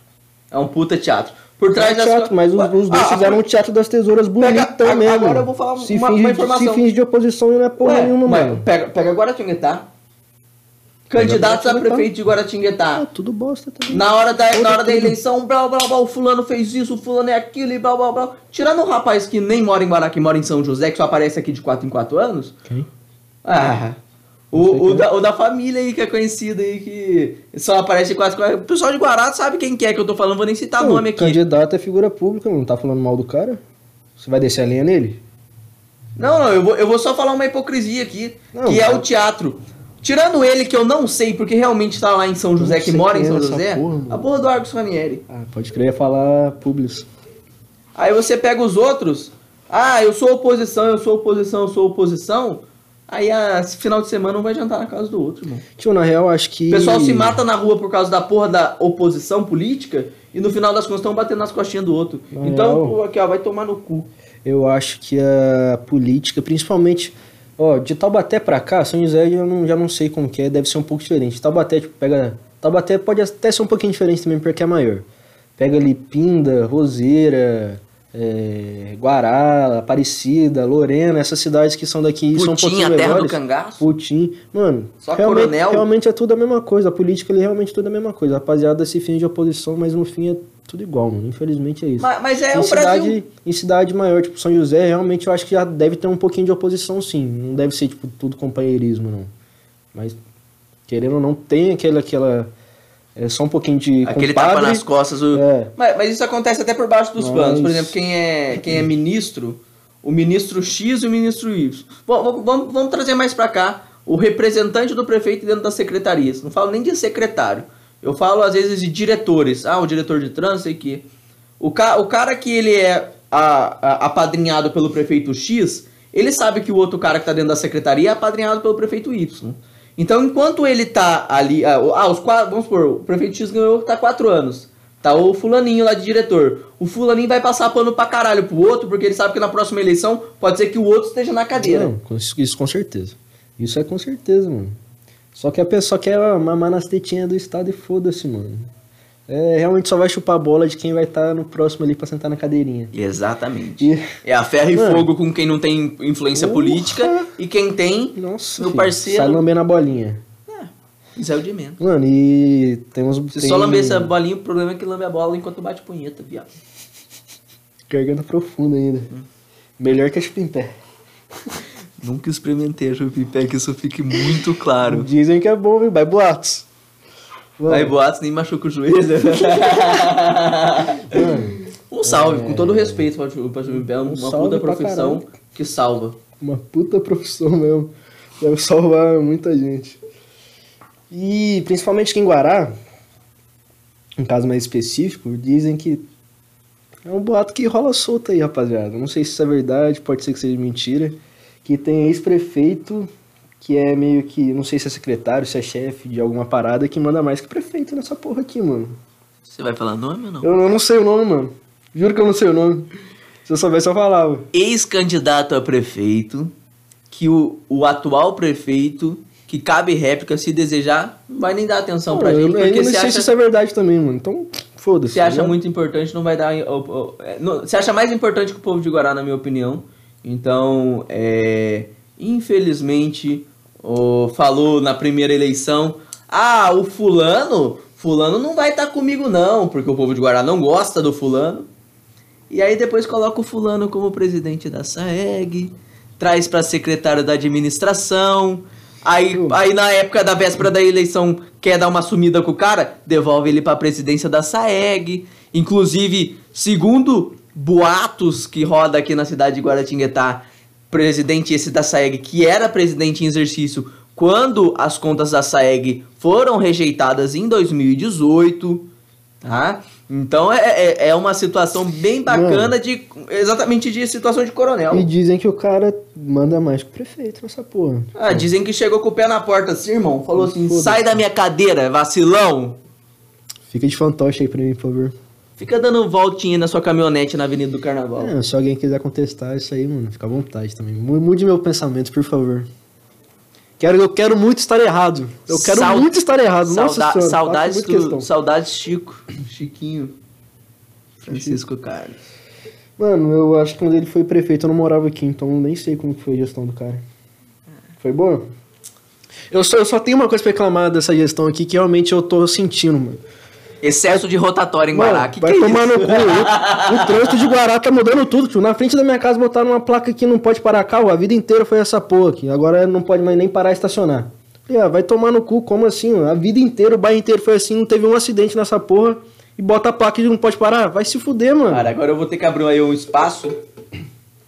É um puta teatro. Por trás É das teatro, mas os, os dois Ah, fizeram um teatro das tesouras Pega- também, agora eu vou falar se uma- finge, uma informação. Se finge de oposição e não é porra Ué, nenhuma, mano. Pega, pega Guaratinguetá. Candidatos a prefeito de Guaratinguetá. Ah, tudo bosta também. Na hora da, Outra na hora da eleição, blá blá blá, o fulano fez isso, o fulano é aquilo e blá blá blá. Tirando um rapaz que nem mora em Guará, que mora em São José, que só aparece aqui de 4 em 4 anos. Quem? Ah. O, o, quem é. da, o da família aí que é conhecido aí, que só aparece de 4 em 4 O pessoal de Guará sabe quem que é que eu tô falando, vou nem citar o nome aqui. candidato é figura pública. Não tá falando mal do cara? Você vai descer a linha nele? Não, não, eu vou, eu vou só falar uma hipocrisia aqui, Não, que é cara. o teatro. Tirando ele, que eu não sei, porque realmente tá lá em São José, que mora em é São José, porra, a porra do Argos Ranieri. Ah, pode crer, falar Publius. Aí você pega os outros, ah, eu sou oposição, eu sou oposição, eu sou oposição. Aí a final de semana não vai jantar na casa do outro, irmão. Tio, na real, acho que... O pessoal se mata na rua por causa da porra da oposição política e no final das contas estão batendo nas costinhas do outro. Na então, real- aqui, ó, vai tomar no cu. Eu acho que a política, principalmente... Ó, de Taubaté pra cá, São José eu não, já não sei como que é, deve ser um pouco diferente. Taubaté, tipo, pega... Taubaté pode até ser um pouquinho diferente também, porque é maior. Pega ali Pinda, Roseira, é, Guará, Aparecida, Lorena, essas cidades que são daqui são um pouquinho a terra do menores. cangaço. Putin. Mano, Só realmente, coronel? realmente é tudo a mesma coisa. A política realmente é tudo a mesma coisa. A rapaziada se finge de oposição, mas no fim é tudo igual, mano. Infelizmente é isso. Mas, mas é em, o cidade, Brasil. em cidade maior, tipo São José, realmente eu acho que já deve ter um pouquinho de oposição, sim. Não deve ser, tipo, tudo companheirismo, não. Mas, querendo ou não, tem aquela. aquela é só um pouquinho de. Aquele compadre. tapa nas costas. O... É. Mas, mas isso acontece até por baixo dos Mas- panos. Por exemplo, quem é, quem é ministro, o ministro X e o ministro Y. Bom, vamos, vamos, trazer mais pra cá o representante do prefeito dentro das secretarias. Não falo nem de secretário. Eu falo às vezes de diretores. Ah, o diretor de trânsito, sei que. O, ca o cara que ele é a- a- apadrinhado pelo prefeito X, ele sabe que o outro cara que tá dentro da secretaria é apadrinhado pelo prefeito Y. Então, enquanto ele tá ali. Ah, ah, os quatro. Vamos supor, o prefeito X ganhou, tá quatro anos. Tá o fulaninho lá de diretor. O fulaninho vai passar pano pra caralho pro outro, porque ele sabe que na próxima eleição pode ser que o outro esteja na cadeira. Não, isso, isso com certeza. Isso é com certeza, mano. Só que a pessoa quer mamar nas tetinhas do Estado e foda-se, mano. É, realmente só vai chupar a bola de quem vai estar no próximo ali pra sentar na cadeirinha. Exatamente. E, É a ferro e Mano. fogo com quem não tem influência Porra. política e quem tem, nossa, meu filho, parceiro. sai lambendo a bolinha. isso é o de menos. Mano, e temos... Se tem só lamber essa bolinha, o problema é que lambe a bola enquanto bate punheta, viado. Garganta profunda ainda. Melhor que a chupa em pé. Nunca experimentei a chupipé, que isso fique muito claro. Dizem que é bom, viu? Vai boatos. Mano, Aí boatos nem machuca o joelho. um salve, com todo respeito pra, pra chupipé, uma salve puta pra profissão que salva. Uma puta profissão mesmo. Deve salvar muita gente. E principalmente aqui em Guará, um caso mais específico, dizem que é um boato que rola solto aí, rapaziada. Não sei se isso é verdade, pode ser que seja mentira. Que tem ex-prefeito que é meio que, não sei se é secretário, se é chefe de alguma parada, que manda mais que prefeito nessa porra aqui, mano. Você vai falar nome ou não? Eu, eu não sei o nome, mano. Juro que eu não sei o nome. Se eu soubesse, eu falava. Ex-candidato a prefeito, que o, o atual prefeito, que cabe réplica se desejar, não vai nem dar atenção pra eu, gente, eu porque não sei acha, se isso é verdade também, mano. Então, foda-se. você acha né? muito importante, não vai dar. é, Você acha mais importante que o povo de Guará, na minha opinião. Então, é, infelizmente, falou na primeira eleição: ah, o fulano, fulano não vai estar comigo, não, porque o povo de Guará não gosta do fulano. E aí depois coloca o fulano como presidente da SAEG, traz para secretário da administração. Aí, aí na época da véspera da eleição quer dar uma sumida com o cara, devolve ele para presidência da SAEG. Inclusive, segundo boatos que roda aqui na cidade de Guaratinguetá, presidente esse da SAEG, que era presidente em exercício quando as contas da SAEG foram rejeitadas em 2018, tá? Então é, é, é uma situação bem bacana de exatamente de situação de coronel. E dizem que o cara manda mais que o prefeito nessa porra. Ah, dizem que chegou com o pé na porta assim, irmão. Falou assim: sai da minha cadeira, vacilão. Fica de fantoche aí pra mim, por favor. Fica dando voltinha na sua caminhonete na Avenida do Carnaval. É, se alguém quiser contestar isso aí, mano, fica à vontade também. Mu- Mude meu pensamento, por favor. Quero, eu quero muito estar errado. Eu quero Sau- muito estar errado. Nossa Sauda- senhora, saudades, do, saudades Chico. Chiquinho. Francisco Carlos. Mano, eu acho que quando ele foi prefeito eu não morava aqui, então nem sei como foi a gestão do cara. Foi boa? Eu só, eu só tenho uma coisa pra reclamar dessa gestão aqui que realmente eu tô sentindo, mano. Excesso de rotatória em Mano, Guará. Que vai que é tomar isso? no cu. O, o trânsito de Guará tá mudando tudo, tio. Na frente da minha casa botaram uma placa que não pode parar carro. A vida inteira foi essa porra aqui. Agora não pode mais nem parar e estacionar. Falei, ah, vai tomar no cu, como assim? mano? A vida inteira, o bairro inteiro foi assim, não teve um acidente nessa porra. E bota a placa e não pode parar. Vai se fuder, mano. Cara, agora eu vou ter que abrir aí um espaço.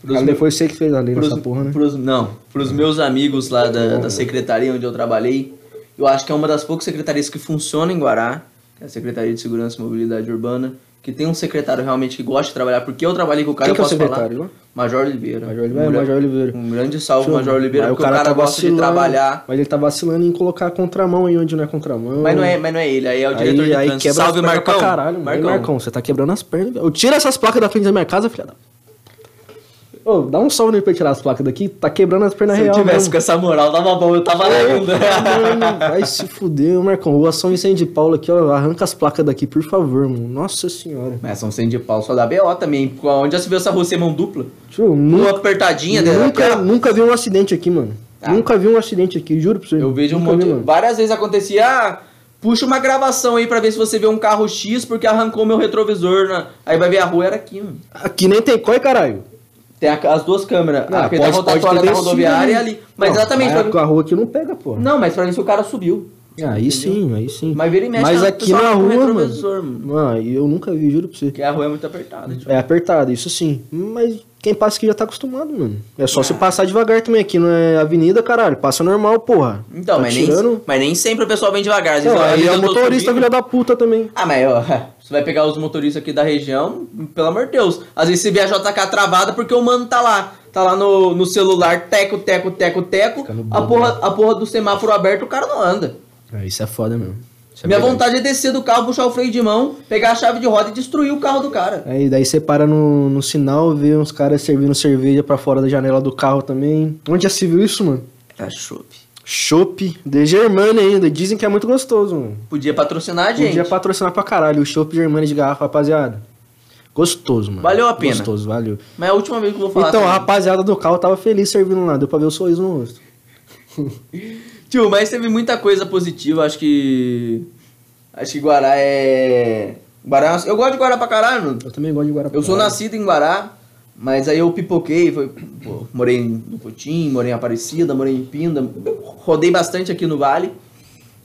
pros meus- foi você que fez a lei pros, nessa porra, né? pros- não, pros meus amigos lá da, da secretaria onde eu trabalhei, eu acho que é uma das poucas secretarias que funciona em Guará, a Secretaria de Segurança e Mobilidade Urbana, que tem um secretário realmente que gosta de trabalhar, porque eu trabalhei com o cara, Quem eu que é o posso secretário falar. Major Oliveira. Major Oliveira, um, Major Oliveira. Um grande salve, Show. Major Oliveira, Mas porque o cara, tá gosta de trabalhar. Mas ele tá vacilando em colocar a contramão aí onde não é contramão. Mas não é, mas não é ele, aí é o diretor aí, de aí trânsito. quebra Salve, Marcão. pra caralho. Aí, Marcão, você tá quebrando as pernas. Eu tiro essas placas da frente da minha casa, filha da... Ô, dá um salve nele pra tirar as placas daqui. Tá quebrando as pernas Se eu real tivesse mesmo. com essa moral, tava bom, eu tava lendo. Vai se fuder, Marcão. Rua São Vicente de Paulo aqui, ó. Arranca as placas daqui, por favor, mano. Nossa senhora. Mas São Vicente de Paulo só dá BO também. Onde já se viu essa rua ser mão dupla? Tio, Uma nunca, apertadinha dela. nunca, nunca vi um acidente aqui, mano. Ah. Nunca vi um acidente aqui, juro pra você. Eu vejo um monte. vi, várias vezes acontecia. Ah, puxa uma gravação aí pra ver se você vê um carro X porque arrancou meu retrovisor. Na... Aí vai ver a rua era aqui, mano. Aqui nem tem coi, caralho. Tem a- as duas câmeras. Ah, a que da rotatória da rodoviária e ali. Mas Não, exatamente. Pra... A rua aqui não pega, pô. Não, mas pra mim se o cara subiu. Aí sim, aí sim. Mas vira e mexe. Mas aqui na rua, mano. mano. Mano, eu nunca vi, juro pra você. Porque a rua é muito apertada. Tipo. É apertado, isso sim. Mas quem passa aqui já tá acostumado, mano. É só Ah. se passar devagar também. Aqui não é avenida, caralho. Passa normal, porra. Então, tá mas, tirando... nem, mas nem sempre o pessoal vem devagar. Às vezes Não, aí é tô motorista, filha da puta também. Ah, mas ó, você vai pegar os motoristas aqui da região, pelo amor de Deus. Às vezes você vê a JK travada porque o mano tá lá. Tá lá no, no celular, teco, teco, teco, teco. A porra, a porra do semáforo aberto, o cara não anda. É, isso é foda mesmo. É Minha verdade. vontade é descer do carro, puxar o freio de mão, pegar a chave de roda e destruir o carro do cara. Aí daí você para no, no sinal, vê uns caras servindo cerveja pra fora da janela do carro também. Onde já se viu isso, mano? Tá chope. Chopp de Germânia ainda. Dizem que é muito gostoso, mano. Podia patrocinar a gente. Podia patrocinar pra caralho o Chopp Germânia de garrafa, rapaziada. Gostoso, mano. Valeu a pena. Gostoso, valeu. Mas é a última vez que eu vou falar. Então, a rapaziada do carro tava feliz servindo lá. Deu pra ver o sorriso no rosto. Tio, mas teve muita coisa positiva. Acho que. Acho que Guará é. Guará. Eu gosto de Guará pra caralho, mano. Eu também gosto de Guarapá. Eu sou nascido em Guará, mas aí eu pipoquei, foi, pô, morei no Putim, morei em Aparecida, morei em Pinda, rodei bastante aqui no Vale.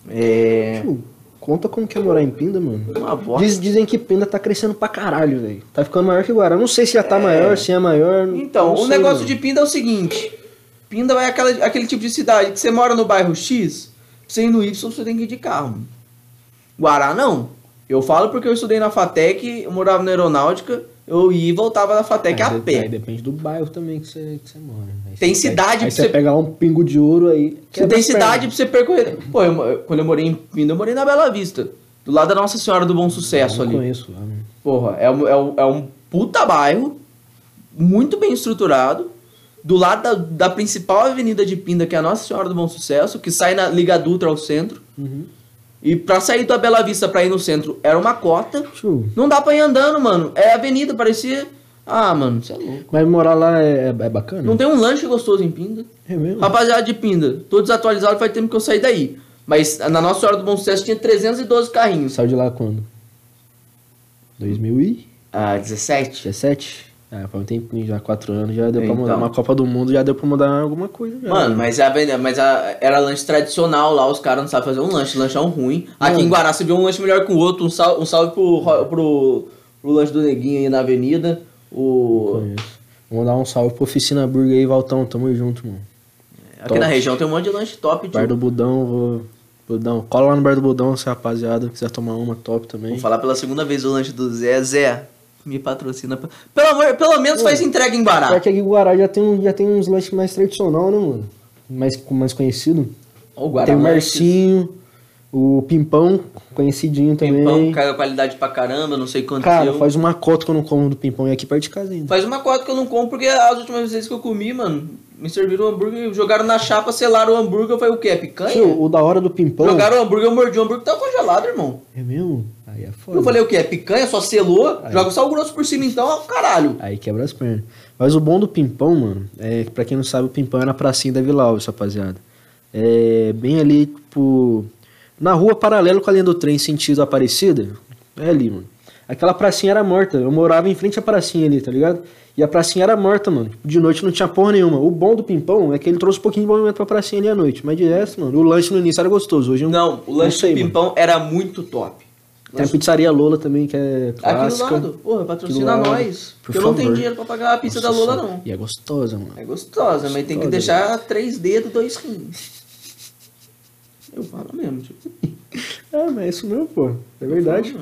É. Tio, Conta como que é morar em Pinda, mano. Uma bosta. Diz- dizem que Pinda tá crescendo pra caralho, velho. Tá ficando maior que Guará. Não sei se já tá maior, se é maior. Então, o sei, negócio mano. de Pinda é o seguinte: Pinda é aquela, aquele tipo de cidade que você mora no bairro X, você ir no Y você tem que ir de carro. Guará não. Eu falo porque eu estudei na FATEC, eu morava na aeronáutica, eu ia e voltava da FATEC É, a pé. aí depende do bairro também que você, que você mora. Aí Tem você cidade pega, pra Aí você- você pega lá um pingo de ouro aí. Você quebra tem cidade pernas. pra você percorrer. Pô, eu, eu- quando eu morei em Pinda, eu morei na Bela Vista. Do lado da Nossa Senhora do Bom Sucesso Eu ali. conheço lá, mano. Porra, é um, é, um, é um puta bairro. muito bem estruturado, do lado da, da principal avenida de Pinda, que é a Nossa Senhora do Bom Sucesso, que sai na Liga Dutra ao centro. E pra sair da Bela Vista pra ir no centro era uma cota. Show. Não dá pra ir andando, mano. É avenida, parecia. Ah, mano, você é louco. Mas morar lá é, é bacana? Não tem um lanche gostoso em Pinda. É mesmo? Rapaziada de Pinda, tô desatualizado, faz tempo que eu saí daí. Mas na Nossa Senhora do Bom Sucesso tinha 312 carrinhos. Saiu de lá quando? 2017? Ah, 17? Ah, faz um tempinho já, quatro anos, já deu pra Então. mudar. Uma Copa do Mundo já deu pra mudar alguma coisa. Já. Mano, mas, a, aveni- mas a, era lanche tradicional lá, os caras não sabem fazer um lanche, lanchão ruim. Aqui Mano. em Guará você vê um lanche melhor que o outro, um salve, um salve pro, ro- pro, pro lanche do Neguinho aí na avenida. O, Conheço. Vamos dar um salve pro Oficina Burger aí, Valtão. Tamo junto, mano. aqui Top. na região tem um monte de lanche top, tio. Bar do Budão, vou. Budão. Cola lá no Bar do Budão se a rapaziada quiser tomar uma top também. Vou falar pela segunda vez o lanche do Zé. Zé, me patrocina. Pelo, amor, pelo menos faz entrega em Só Guará. que aqui em Guará já tem, um- já tem uns lanches mais tradicional, né, mano? Mais, mais conhecido. O Guará tem o Marcinho, o Pimpão, conhecidinho também. Pimpão, caiu qualidade pra caramba, não sei quanto Cara, faz uma cota que eu não como do Pimpão e aqui perto de casa ainda. Faz uma cota que eu não como, porque as últimas vezes que eu comi, mano, me serviram o hambúrguer, jogaram na chapa, selaram o hambúrguer, eu falei, o quê? É picanha? Tio, o da hora do Pimpão. Jogaram o hambúrguer, eu mordi o hambúrguer, tava congelado, irmão. É mesmo? Aí é foda. Eu falei, o quê? É picanha? Só selou? Aí. Joga sal grosso por cima então, ó, caralho. Aí quebra as pernas. Mas o bom do Pimpão, mano, é pra quem não sabe, o Pimpão é na pracinha da Vila Alves, rapaziada. É bem ali, tipo, na rua paralelo com a linha do trem, sentido Aparecida. É ali, mano. Aquela pracinha era morta. Eu morava em frente à pracinha ali, tá ligado? E a pracinha era morta, mano. De noite não tinha porra nenhuma. O bom do Pimpão é que ele trouxe um pouquinho de movimento pra pracinha ali à noite. Mas de resto, mano, o lanche no início era gostoso. Hoje eu Não, o lanche sei, do mano. pimpão era muito top. Tem a pizzaria Lola também, que é Aqui clássica. do lado, porra, patrocina Aqui do lado. nós. Por Porque eu não tenho favor. dinheiro pra pagar a pizza da Nossa, Lola, só- não. E é gostosa, mano. É gostosa, mas tem que Gostosa, deixar três dedos, dois rins. Eu falo mesmo, tipo. Ah, mas é isso mesmo, pô. É verdade.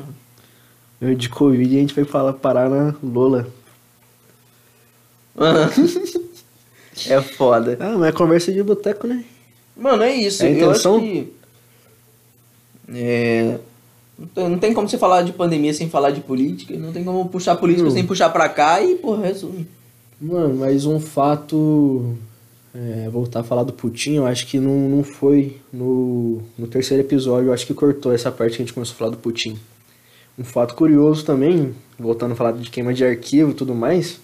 Eu de Covid a gente vai falar, parar na Lola. é foda. Ah, mas é conversa de boteco, né? Mano, é isso. É a eu acho intenção? que. É. Não tem, não como você falar de pandemia sem falar de política. Não tem como puxar política Hum. sem puxar pra cá e, porra, resume. Mano, mas um fato. É, voltar a falar do Putin, eu acho que não, não foi no, no terceiro episódio, eu acho que cortou essa parte que a gente começou a falar do Putin. Um fato curioso também, voltando a falar de queima de arquivo e tudo mais,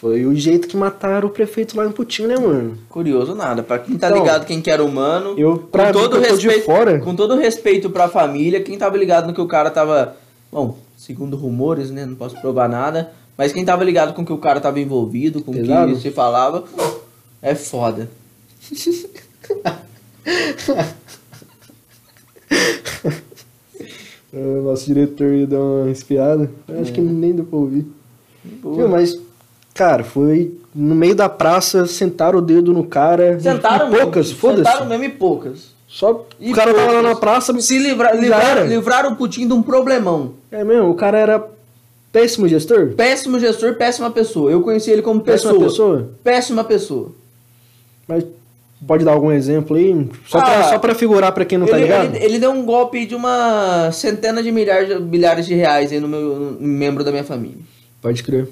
foi o jeito que mataram o prefeito lá em Putin, né, mano? Curioso nada. Pra quem tá Então, ligado, quem que era humano. eu- pra com mim, todo de respeito, fora- Com todo respeito pra família, quem tava ligado no que o cara tava. Bom, segundo rumores, né? Não posso provar nada. Mas quem tava ligado com o que o cara tava envolvido, com o que se falava, é foda. O nosso diretor ia dar uma inspirada. Eu Acho que nem deu pra ouvir. Boa. Viu, mas, cara, foi no meio da praça, sentaram o dedo no cara. Sentaram e poucas, mesmo. foda-se. Sentaram mesmo e poucas. Só E o cara tava lá poucas. na praça. Se livra, livrar, livraram o Putin de um problemão. É mesmo, o cara era péssimo gestor. Péssimo gestor, péssima pessoa. Eu conheci ele como Péssima pessoa. pessoa. Péssima pessoa. Mas pode dar algum exemplo aí? Só, Ah, pra, só pra figurar pra quem não tá ele, ligado? ele- ele deu um golpe de uma centena de milhares, de- milhares de reais aí no meu no membro da minha família. Pode crer.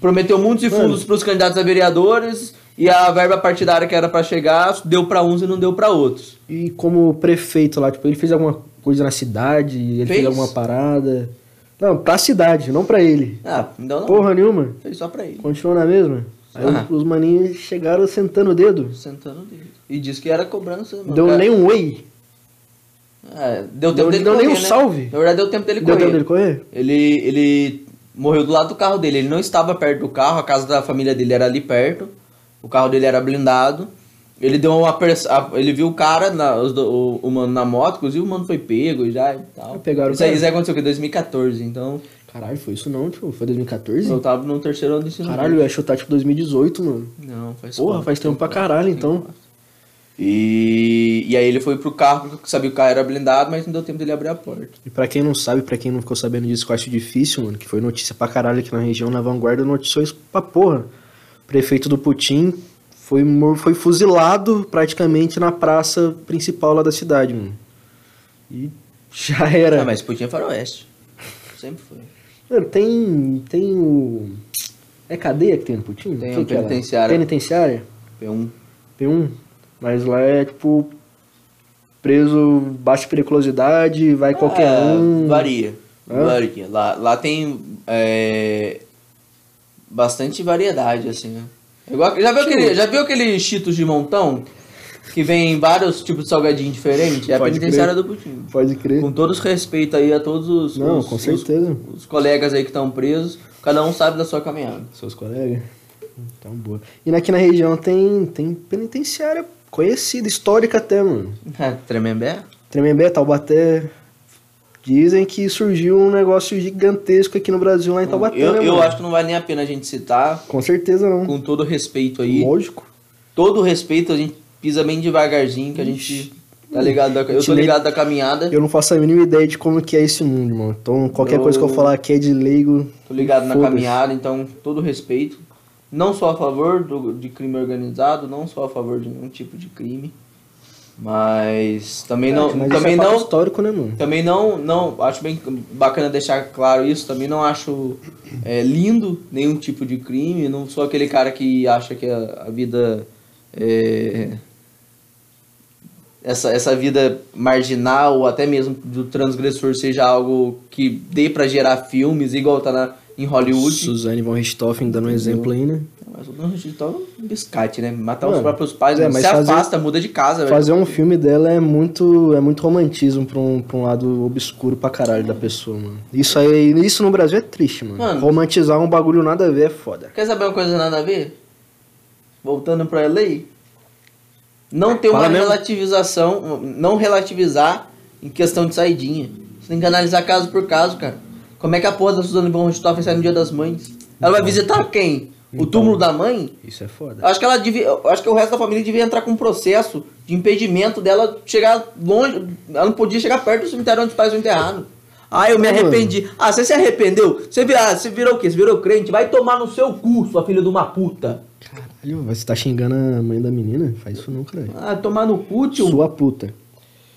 Prometeu muitos Mano. fundos para os candidatos a vereadores e a verba partidária que era para chegar deu para uns e não deu para outros. E como prefeito lá, tipo, ele fez alguma coisa na cidade? Ele fez, Fez. alguma parada? Não, pra cidade, não pra ele. Ah, então não. Porra nenhuma. Fez só para ele. Continuou na mesma. Aí Ah. os, os maninhos chegaram sentando o dedo. Sentando dele. E disse que era cobrança. Deu Cara, nem um oi. é, deu tempo Deu- dele deu correr, nem um né? salve. Na verdade, deu tempo dele Deu correr. tempo dele correr? Ele, ele morreu do lado do carro dele. Ele não estava perto do carro, a casa da família dele era ali perto. O carro dele era blindado. Ele deu uma pers- a- ele viu o cara, na, os o, o mano na moto, inclusive o mano foi pego já e tal. Pegaram isso, aí, isso aí aconteceu o quê? 2014, então Caralho, foi isso não, tipo, foi 2014? eu tava no terceiro ano de ensino Caralho, eu ia chutar tipo 2018, mano. Não, faz Porra, quatro, faz tempo pra caralho, então. E, e aí ele foi pro carro, porque sabia que o carro era blindado, mas não deu tempo dele abrir a porta. E pra quem não sabe, pra quem não ficou sabendo disso, que eu acho difícil, mano, que foi notícia pra caralho aqui na região, na vanguarda, noticiou isso pra porra. Prefeito do Putin foi, foi fuzilado praticamente na praça principal lá da cidade, mano. E já era. Ah, mas Putin é faroeste. Sempre foi. Mano, tem, tem o, É cadeia que tem no Putinho? Tem O é penitenciária. Penitenciária? P1. Tem um. Mas lá é tipo. Preso baixa periculosidade, vai qualquer Ah, um. Varia. Hã? Varia. Lá, lá tem é, bastante variedade, assim, né? Igual, já, viu aquele, já viu aquele Cheetos de montão? Que vem vários tipos de salgadinho diferentes? É a Pode penitenciária crer. do Putinho. Pode crer. Com todos os respeito aí a todos os, Não, os- com os- certeza. os colegas aí que estão presos. Cada um sabe da sua caminhada. Seus colegas? Então, boa. E aqui na região tem, tem penitenciária conhecida, histórica até, mano. Tremembé? Tremembé, Taubaté. Dizem que surgiu um negócio gigantesco aqui no Brasil, lá em Taubaté, Eu, né, eu mano? acho que não vale nem a pena a gente citar. Com certeza não. Com todo respeito aí. Lógico. Todo respeito, a gente pisa bem devagarzinho, que a gente tá ligado da, eu tô ligado da caminhada. Eu não faço a mínima ideia de como que é esse mundo, irmão. Então, qualquer Eu- coisa que eu falar aqui é de leigo. Tô ligado na caminhada, então todo respeito. Não sou a favor do, de crime organizado, não sou a favor de nenhum tipo de crime. Mas também não, Mas também isso é não, histórico, né, mano? também não, não, acho bem bacana deixar claro isso. Também não acho é, lindo nenhum tipo de crime. Não sou aquele cara que acha que a, a vida é, essa, essa vida marginal ou até mesmo do transgressor seja algo que dê pra gerar filmes igual tá na, em Hollywood. Suzane von Richthofen dando um exemplo aí, né? Mas o Don Digital é um biscate, né? Matar os Mano, próprios pais, é, mano. mas se fazer- afasta, muda de casa, velho. Fazer um filme dela é muito, é muito romantismo pra um, pra um lado obscuro pra caralho da pessoa, mano. Isso aí, isso no Brasil é triste, mano. Mano. Romantizar um bagulho nada a ver é foda. Quer saber uma coisa nada a ver? Voltando pra LA, não ter uma Fala mesmo. relativização, não relativizar em questão de saidinha. Você tem que analisar caso por caso, cara. Como é que a porra da Suzane von Richthofen sai no dia das mães? Ela vai visitar quem? O Então. túmulo da mãe? Isso é foda. Acho que ela devia, acho que o resto da família devia entrar com um processo de impedimento dela chegar longe, ela não podia chegar perto do cemitério onde os pais vão enterrados. Ah, eu me arrependi. Ah, você se arrependeu? Você, vi- ah, você virou o quê? Você virou crente? Vai tomar no seu cu, sua filha de uma puta. Caralho, você tá xingando a mãe da menina? Faz isso não, caralho. Ah, tomar no cu, tio. Sua puta.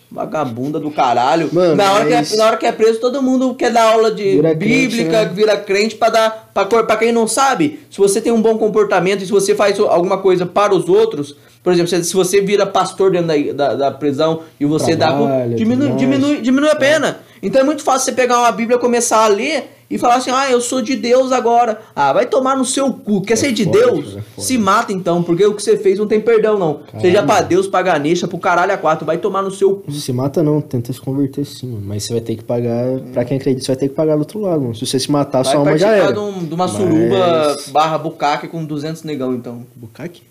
Vagabunda do caralho. Mano, na, hora mas- que é, na hora que é preso, todo mundo quer dar aula de Vira crente, bíblica, né? vira crente pra dar. Pra, cor- pra quem não sabe, se você tem um bom comportamento e se você faz alguma coisa para os outros, por exemplo, se você vira pastor dentro da, da, da prisão e você Trabalha, dá. Diminui, diminui, diminui a pena. Então é muito fácil você pegar uma Bíblia, começar a ler e falar assim: ah, eu sou de Deus agora. Ah, vai tomar no seu cu. Quer ser de foda, Deus? é foda. Se mata então, porque o que você fez não tem perdão, não. Seja pra Deus, pra Ganesha, pro caralho a quatro, vai tomar no seu cu. Se mata não, tenta se converter sim, mano. Mas você vai ter que pagar, pra quem acredita, você vai ter que pagar do outro lado, mano. Se você se matar, Vai sua alma já era. de, um- de uma Mas- suruba barra bucaque com 200 negão, então. Bucaque?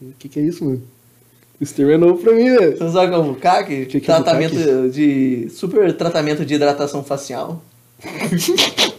O que que é isso, mano? Esse termo é novo pra mim, velho. Você não sabe o que é um bucaque? Que que é tratamento de... Super tratamento de hidratação facial.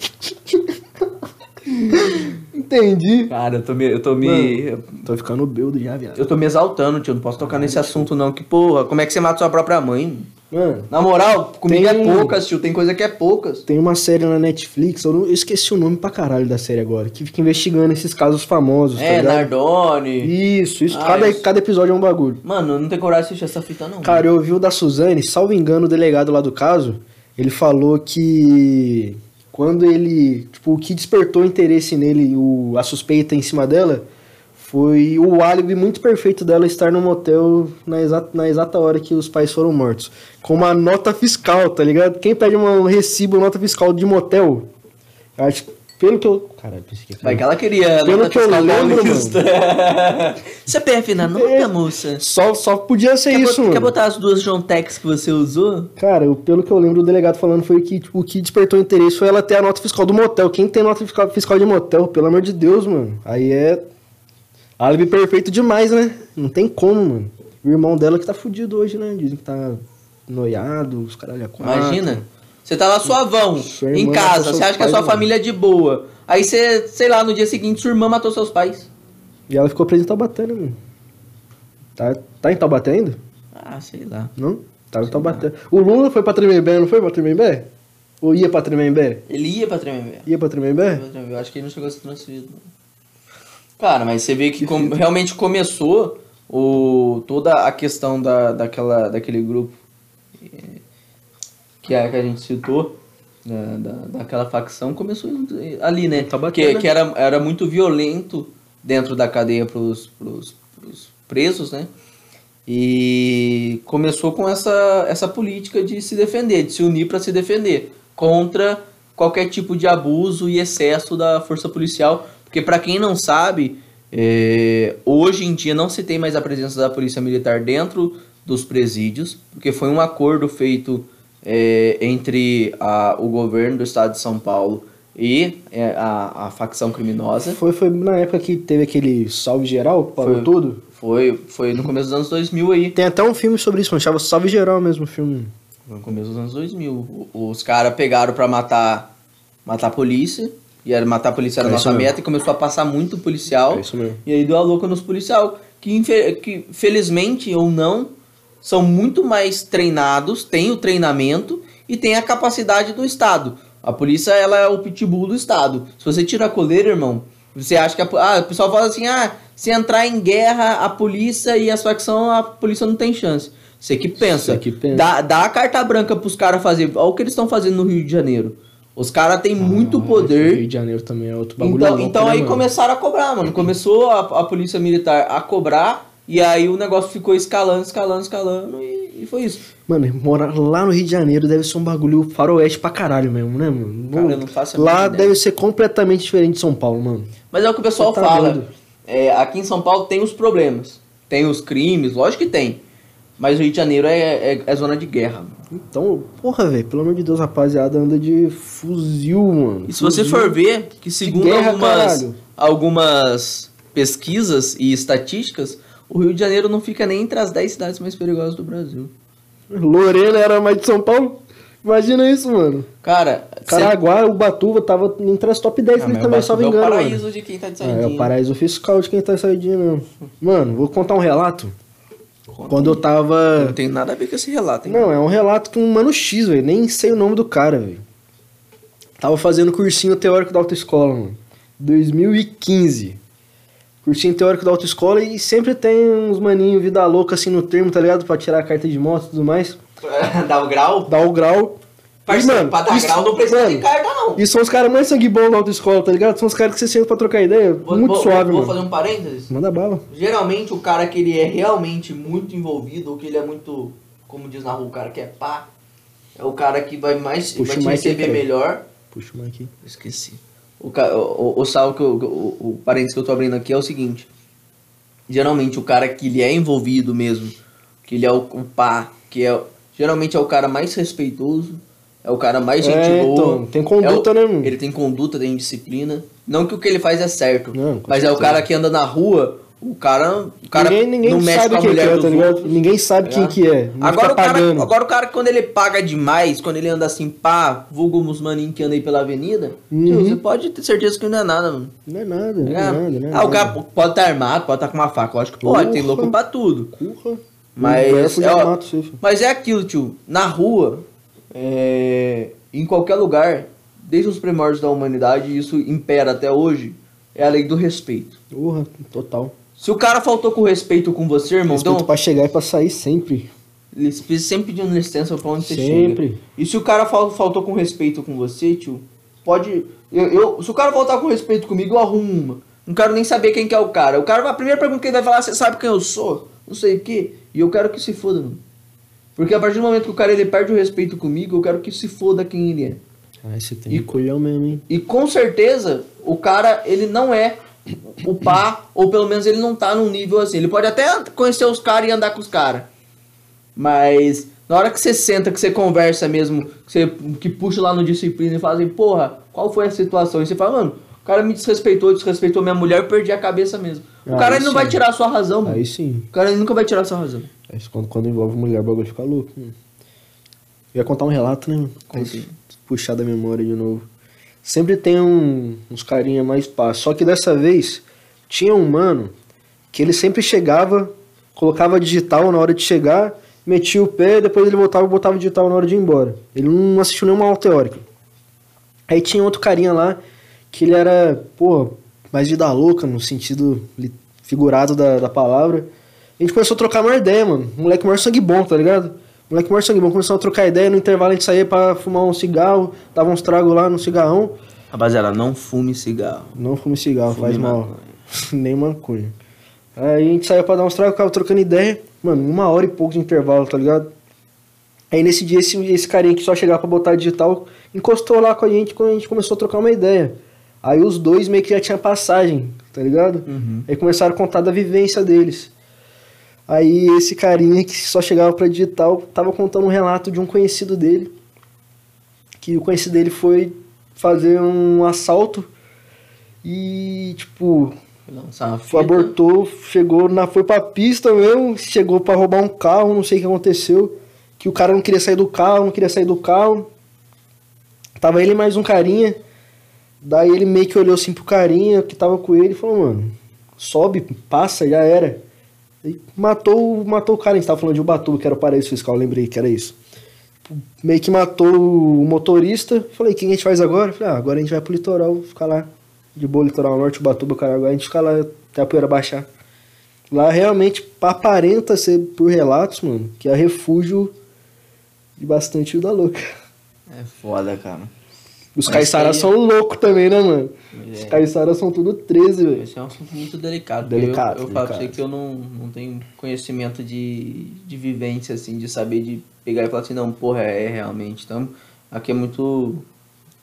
Entendi. Cara, eu tô me... Eu tô me... Tô ficando beudo já, viado. Eu tô me exaltando, tio. Não posso tocar nesse assunto, não. Que porra, como é que você mata sua própria mãe? Mano, Na moral, comigo Tem- é poucas, tio. Tem coisa que é poucas. tem uma série na Netflix, eu, não- eu esqueci o nome pra caralho da série agora, que fica investigando esses casos famosos, tá É, ligado? Nardone. Isso, isso. Ah, cada, isso. cada episódio é um bagulho. Mano, eu não tenho coragem de assistir essa fita, não. Cara, eu ouvi o da Suzane, salvo engano, o delegado lá do caso, ele falou que quando ele, tipo, o que despertou interesse nele, o, a suspeita em cima dela, foi o álibi muito perfeito dela estar no motel na exata, na exata hora que os pais foram mortos. Com uma nota fiscal, tá ligado? Quem pede um recibo, nota fiscal de motel, acho, pelo que eu... Caralho, pensei que ia Vai que ela queria. Pelo que eu lembro. CPF na nota, moça? Só, só podia ser Quer, isso, bot- mano. quer botar as duas John Tex que você usou? Cara, eu- pelo que eu lembro, o delegado falando foi que o que despertou interesse foi ela ter a nota fiscal do motel. Quem tem nota fiscal, fiscal de motel? Pelo amor de Deus, mano. Aí é. Álibi perfeito demais, né? Não tem como, mano. O irmão dela que tá fudido hoje, né? Dizem que tá noiado, os caralho a quatro. Imagina. Você tá lá suavão, Sua em casa, você acha que a sua família é de boa. Aí você, sei lá, no dia seguinte sua irmã matou seus pais. E ela ficou presa em Taubaté, né, mano? Tá, tá em Taubaté ainda? Ah, sei lá. Não? Tá em Taubaté. O Lula foi pra Tremembé, não foi pra Tremembé? Ou ia pra Tremembé? Ele ia pra Tremembé. Ia pra Tremembé? Eu acho que ele não chegou a ser transferido. Cara, mas você vê que com- realmente começou o, toda a questão da, daquela, daquele grupo que, é, que a gente citou. da, da, daquela facção começou ali, né? Tá que, que era, era muito violento dentro da cadeia pros, pros, pros presos, né? E começou com essa, essa política de se defender, de se unir para se defender contra qualquer tipo de abuso e excesso da força policial. Porque, para quem não sabe, é, hoje em dia não se tem mais a presença da polícia militar dentro dos presídios, porque foi um acordo feito é, entre a, o governo do estado de São Paulo e é, a, a facção criminosa. Foi, foi na época que teve aquele salve geral, parou Foi. tudo. Foi, foi no começo dos anos 2000 aí. Tem até um filme sobre isso, mano. Chama Salve Geral mesmo o filme. No começo dos anos 2000. O- Os caras pegaram pra matar, matar a polícia. E era matar a polícia era a É nossa meta. E começou a passar muito policial. É isso mesmo. E aí deu a louca nos policial. Que, que felizmente ou não, são muito mais treinados, têm o treinamento e têm a capacidade do Estado. A polícia, ela é o pitbull do Estado. Se você tira a coleira, irmão, você acha que a, ah, o pessoal fala assim, ah, se entrar em guerra, a polícia e as facções, a polícia não tem chance. Você que pensa. Você que pensa. Dá, dá a carta branca pros caras fazer. Olha o que eles estão fazendo no Rio de Janeiro. Os caras têm muito Ah, poder. Rio de Janeiro também é outro bagulho. Então, louco, então né, aí mano? começaram a cobrar, mano. Começou a, a polícia militar a cobrar e aí o negócio ficou escalando, escalando, escalando e, e foi isso. Mano, morar lá no Rio de Janeiro deve ser um bagulho faroeste pra caralho mesmo, né, mano? Cara, eu não faço a Lá ideia. deve ser completamente diferente de São Paulo, mano. Mas é o que o pessoal Você tá fala. É, aqui em São Paulo tem os problemas. Tem os crimes, lógico que tem. Mas o Rio de Janeiro é, é, é zona de guerra. mano. Então, porra, velho, pelo amor de Deus, rapaziada, anda de fuzil, mano. E se você Fuzil. for ver, que segundo guerra, algumas, caralho. algumas pesquisas e estatísticas, o Rio de Janeiro não fica nem entre as 10 cidades mais perigosas do Brasil. Lorena era mais de São Paulo? Imagina isso, mano. Cara, cê- Caraguá, Ubatuba tava entre as top 10 Ah, também, só me engano. É o mano. paraíso de quem tá de É, saidinha. é o paraíso fiscal de quem tá saidinho mesmo. Mano, vou contar um relato. Quando eu tava. Não tem nada a ver com esse relato, hein? Não, é um relato com um mano X, velho. Nem sei o nome do cara, velho. Tava fazendo cursinho teórico da autoescola, mano. 2015. Cursinho teórico da autoescola e sempre tem uns maninhos vida louca assim no termo, tá ligado? Pra tirar a carta de moto e tudo mais. Dá o grau? Dá o grau. Parceiro, pra dar isso- grau não precisa mano, de carta, não. E são os caras mais sangue bom da autoescola, tá ligado? São os caras que você senta pra trocar ideia. Vou, muito vou- suave, vou mano. fazer um parênteses. Manda bala. Geralmente o cara que ele é realmente muito envolvido, ou que ele é muito, como diz na rua, o cara que é pá, é o cara que vai mais Puxa vai te mic receber melhor. Puxa o aqui. Esqueci. O, o, o, que eu, o, o parênteses que eu tô abrindo aqui é o seguinte. Geralmente o cara que ele é envolvido mesmo, que ele é o, o pá, que é geralmente é o cara mais respeitoso, é o cara mais gente É, boa. então, tem conduta, é o- né? Ele tem conduta, tem disciplina. Não que o que ele faz é certo, Não, mas é o certeza. cara que anda na rua, o cara, o cara ninguém ninguém não mexe sabe com a quem que mulher é, tá outros. Ninguém sabe quem É. que é. Agora o, cara, agora o cara, quando ele paga demais, quando ele anda assim, pá, vulgo os maninhos que anda aí pela avenida, Uhum. você pode ter certeza que não é nada, mano. Não é nada, não é Ah, nada, não é ah, o nada. cara pode estar armado, pode estar com uma faca, lógico que pode, tem louco pra tudo. Curra. Mas, é, ó, filho. mas é aquilo, tio, na rua, é, em qualquer lugar, desde os primórdios da humanidade, isso impera até hoje, é a lei do respeito. Porra, total. Se o cara faltou com respeito com você, irmão, Respeito então, pra chegar e pra sair sempre. Ele sempre pedindo licença pra onde você Sempre. chega. E se o cara fal- faltou com respeito com você, tio, pode. Eu, eu- se o cara faltar com respeito comigo, eu arrumo uma. Não quero nem saber quem que é o cara. O cara, a primeira pergunta que ele vai falar, você sabe quem eu sou? Não sei o quê. E eu quero que se foda, mano. Porque a partir do momento que o cara ele perde o respeito comigo, eu quero que se foda quem ele é. Ai, você tem E- e... colhão mesmo, hein? E com certeza, o cara, ele não é o pá, ou pelo menos ele não tá num nível assim. Ele pode até conhecer os caras e andar com os caras. Mas na hora que você senta, que você conversa mesmo, que você que puxa lá no disciplina e fala assim, porra, qual foi a situação? E você fala, mano, o cara me desrespeitou, desrespeitou minha mulher, eu perdi a cabeça mesmo. O Ah, cara ele não sim. vai tirar a sua razão, mano. Aí sim. O cara ele nunca vai tirar a sua razão. Aí quando, quando envolve mulher, o bagulho fica louco. mano. Eu ia contar um relato, né? Puxar da memória de novo. Sempre tem um- uns carinha mais pá. Só que dessa vez, tinha um mano que ele sempre chegava, colocava digital na hora de chegar, metia o pé, depois ele voltava e botava digital na hora de ir embora. Ele não assistiu nenhuma aula teórica. Aí tinha outro carinha lá, que ele era, pô, mais vida louca, no sentido figurado da, da palavra. A gente começou a trocar uma ideia, mano. Moleque maior sangue bom, tá ligado? Moleque maior sangue bom, começamos a trocar ideia. No intervalo a gente saía pra fumar um cigarro, dava uns tragos lá no cigarrão. Rapaziada, não fume cigarro. Não fume cigarro, Fume faz mal. maconha. Nem maconha. Aí a gente saía pra dar uns tragos, ficava trocando ideia. Mano, uma hora e pouco de intervalo, tá ligado? Aí nesse dia, esse, esse carinha que só chegava pra botar digital, encostou lá com a gente quando a gente começou a trocar uma ideia. Aí os dois meio que já tinha passagem, tá ligado? Uhum. Aí começaram a contar da vivência deles. Aí esse carinha que só chegava pra digital tava contando um relato de um conhecido dele. Que o conhecido dele foi fazer um assalto e, tipo, Foi abortou, chegou na. Foi pra pista mesmo, chegou pra roubar um carro, não sei o que aconteceu. Que o cara não queria sair do carro, não queria sair do carro. Tava ele e mais um carinha. Daí ele meio que olhou assim pro carinha que tava com ele e falou, mano, sobe, passa, já era. E matou, matou o cara, a gente tava falando de Ubatuba, que era o paraíso fiscal, lembrei que era isso. Meio que matou o motorista. Falei, o que a gente faz agora? Falei, ah, agora a gente vai pro litoral, ficar lá. De boa, litoral norte, Ubatuba, Caraguá, a gente fica lá até a poeira baixar. Lá realmente aparenta ser, por relatos, mano, que é refúgio de bastante vida louca. É foda, cara. Os caiçaras isso são loucos também, né, mano? Os É. caiçaras são tudo 13, velho. Esse é um assunto muito delicado. Delicado, Eu, eu falo pra você delicado. que eu não, não tenho conhecimento de, de vivência, assim, de saber de pegar e falar assim, não, porra, é realmente. Então, aqui é muito,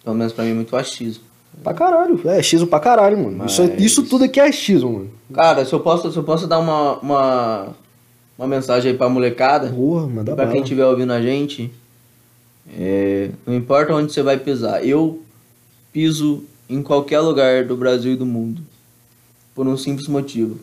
pelo menos pra mim, muito achismo. Pra caralho. É, xismo pra caralho, mano. Isso, Mas- isso tudo aqui é xismo, mano. Cara, se eu posso, se eu posso dar uma, uma, uma mensagem aí pra molecada, Porra, manda pra bala. quem estiver ouvindo a gente, é, não importa onde você vai pisar, eu piso em qualquer lugar do Brasil e do mundo. Por um simples motivo.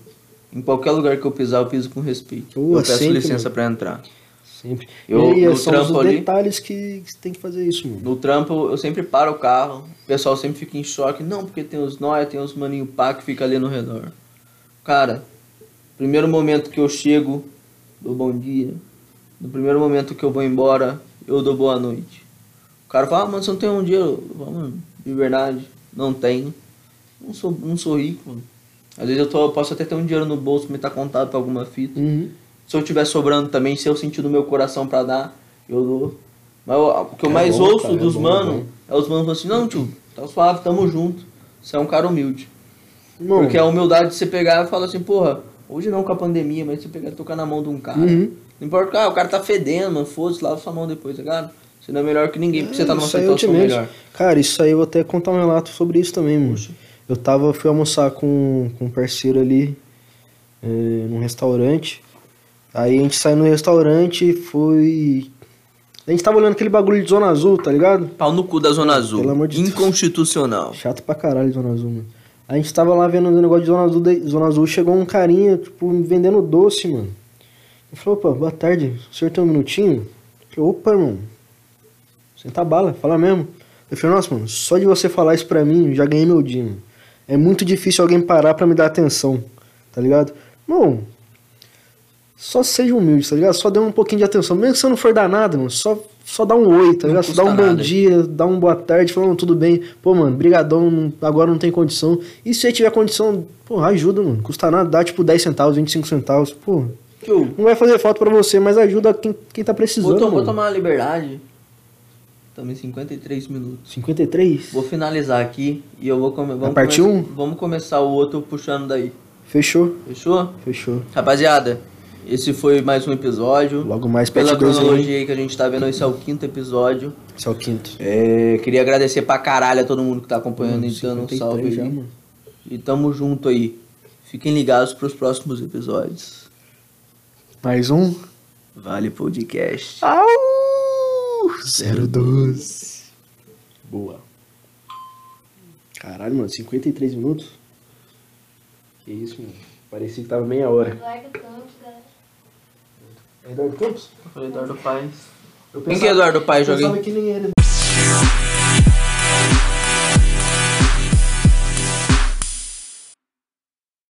Em qualquer lugar que eu pisar, eu piso com respeito. Eu peço sempre, licença pra entrar. Sempre. Eu- e aí, no são os ali- detalhes que, você tem que fazer isso, mano. No trampo, eu sempre paro o carro, o pessoal sempre fica em choque. Não, porque tem os nóia, tem os maninho pá que fica ali no redor. Cara, primeiro momento que eu chego, dou bom dia. No primeiro momento que eu vou embora, eu dou boa noite. O cara fala, ah, mano, você não tem um dinheiro? Eu falo, mano, de verdade, não tenho. Não sou, não sou rico, mano. Às vezes eu, tô, eu posso até ter um dinheiro no bolso, me tá contado pra alguma fita. Uhum. Se eu tiver sobrando também, se eu sentir no meu coração pra dar, eu dou. Mas o que eu É mais bom, ouço cara, é dos bom, mano é bom. é os manos falando assim, não tio, tá suave, tamo junto. Você é um cara humilde. Irmão, Porque a humildade de você pegar e falar assim, porra, hoje não com a pandemia, mas você pegar e tocar na mão de um cara. Uhum. Não importa, ah, o cara tá fedendo, mano, foda-se, lava sua mão depois, tá ligado? Você não é melhor que ninguém, porque você tá numa isso situação meto. melhor. Cara, isso aí eu vou até contar um relato sobre isso também, mano. Eu tava, fui almoçar com, com um parceiro ali, é, num restaurante. Aí a gente saiu no restaurante, foi. A gente tava olhando aquele bagulho de Zona Azul, tá ligado? Pau no cu da Zona Azul. Pelo amor de Deus. Inconstitucional. Chato pra caralho Zona Azul, mano. A gente tava lá vendo o negócio de Zona Azul, de- Zona Azul, chegou um carinha, tipo, vendendo doce, mano. Eu falei, opa, boa tarde, o senhor tem um minutinho? Eu falei, opa, irmão, senta a bala, fala mesmo. Eu falei, nossa, mano, só de você falar isso pra mim, já ganhei meu dia, mano. É muito difícil alguém parar pra me dar atenção, tá ligado? Não, só seja humilde, tá ligado? Só dê um pouquinho de atenção. Mesmo que você não for dar nada, mano, só, só dá um oi, tá ligado? Só dá um bom nada. dia, dá um boa tarde, falando tudo bem. Pô, mano, brigadão, agora não tem condição. E se você tiver condição, pô, ajuda, mano. Custa nada, dá tipo 10 centavos, 25 centavos. Pô, Tio, não vai fazer falta pra você, mas ajuda quem, quem tá precisando, vou, to- vou mano. tomar uma liberdade. Estamos em 53 minutos. 53? Vou finalizar aqui e eu vou come vamos um? Vamos começar o outro puxando daí. Fechou, Fechou? fechou. Rapaziada, esse foi mais um episódio. Logo mais Pela cronologia aí que a gente tá vendo, esse é o quinto episódio. Esse é o quinto. É, queria agradecer pra caralho a todo mundo que tá acompanhando e dando um 53 salve já, aí. mano. E tamo junto aí. Fiquem ligados pros próximos episódios. Mais um. Vale Podcast. Au! 012. Boa. Caralho, mano, 53 minutos? Que isso, mano. Parecia que tava meia hora. Eduardo Campos, galera. É Eduardo Campos? Eu falei Eduardo Paes. Eu Quem que é Eduardo Paes, aí? Pensava que nem ele.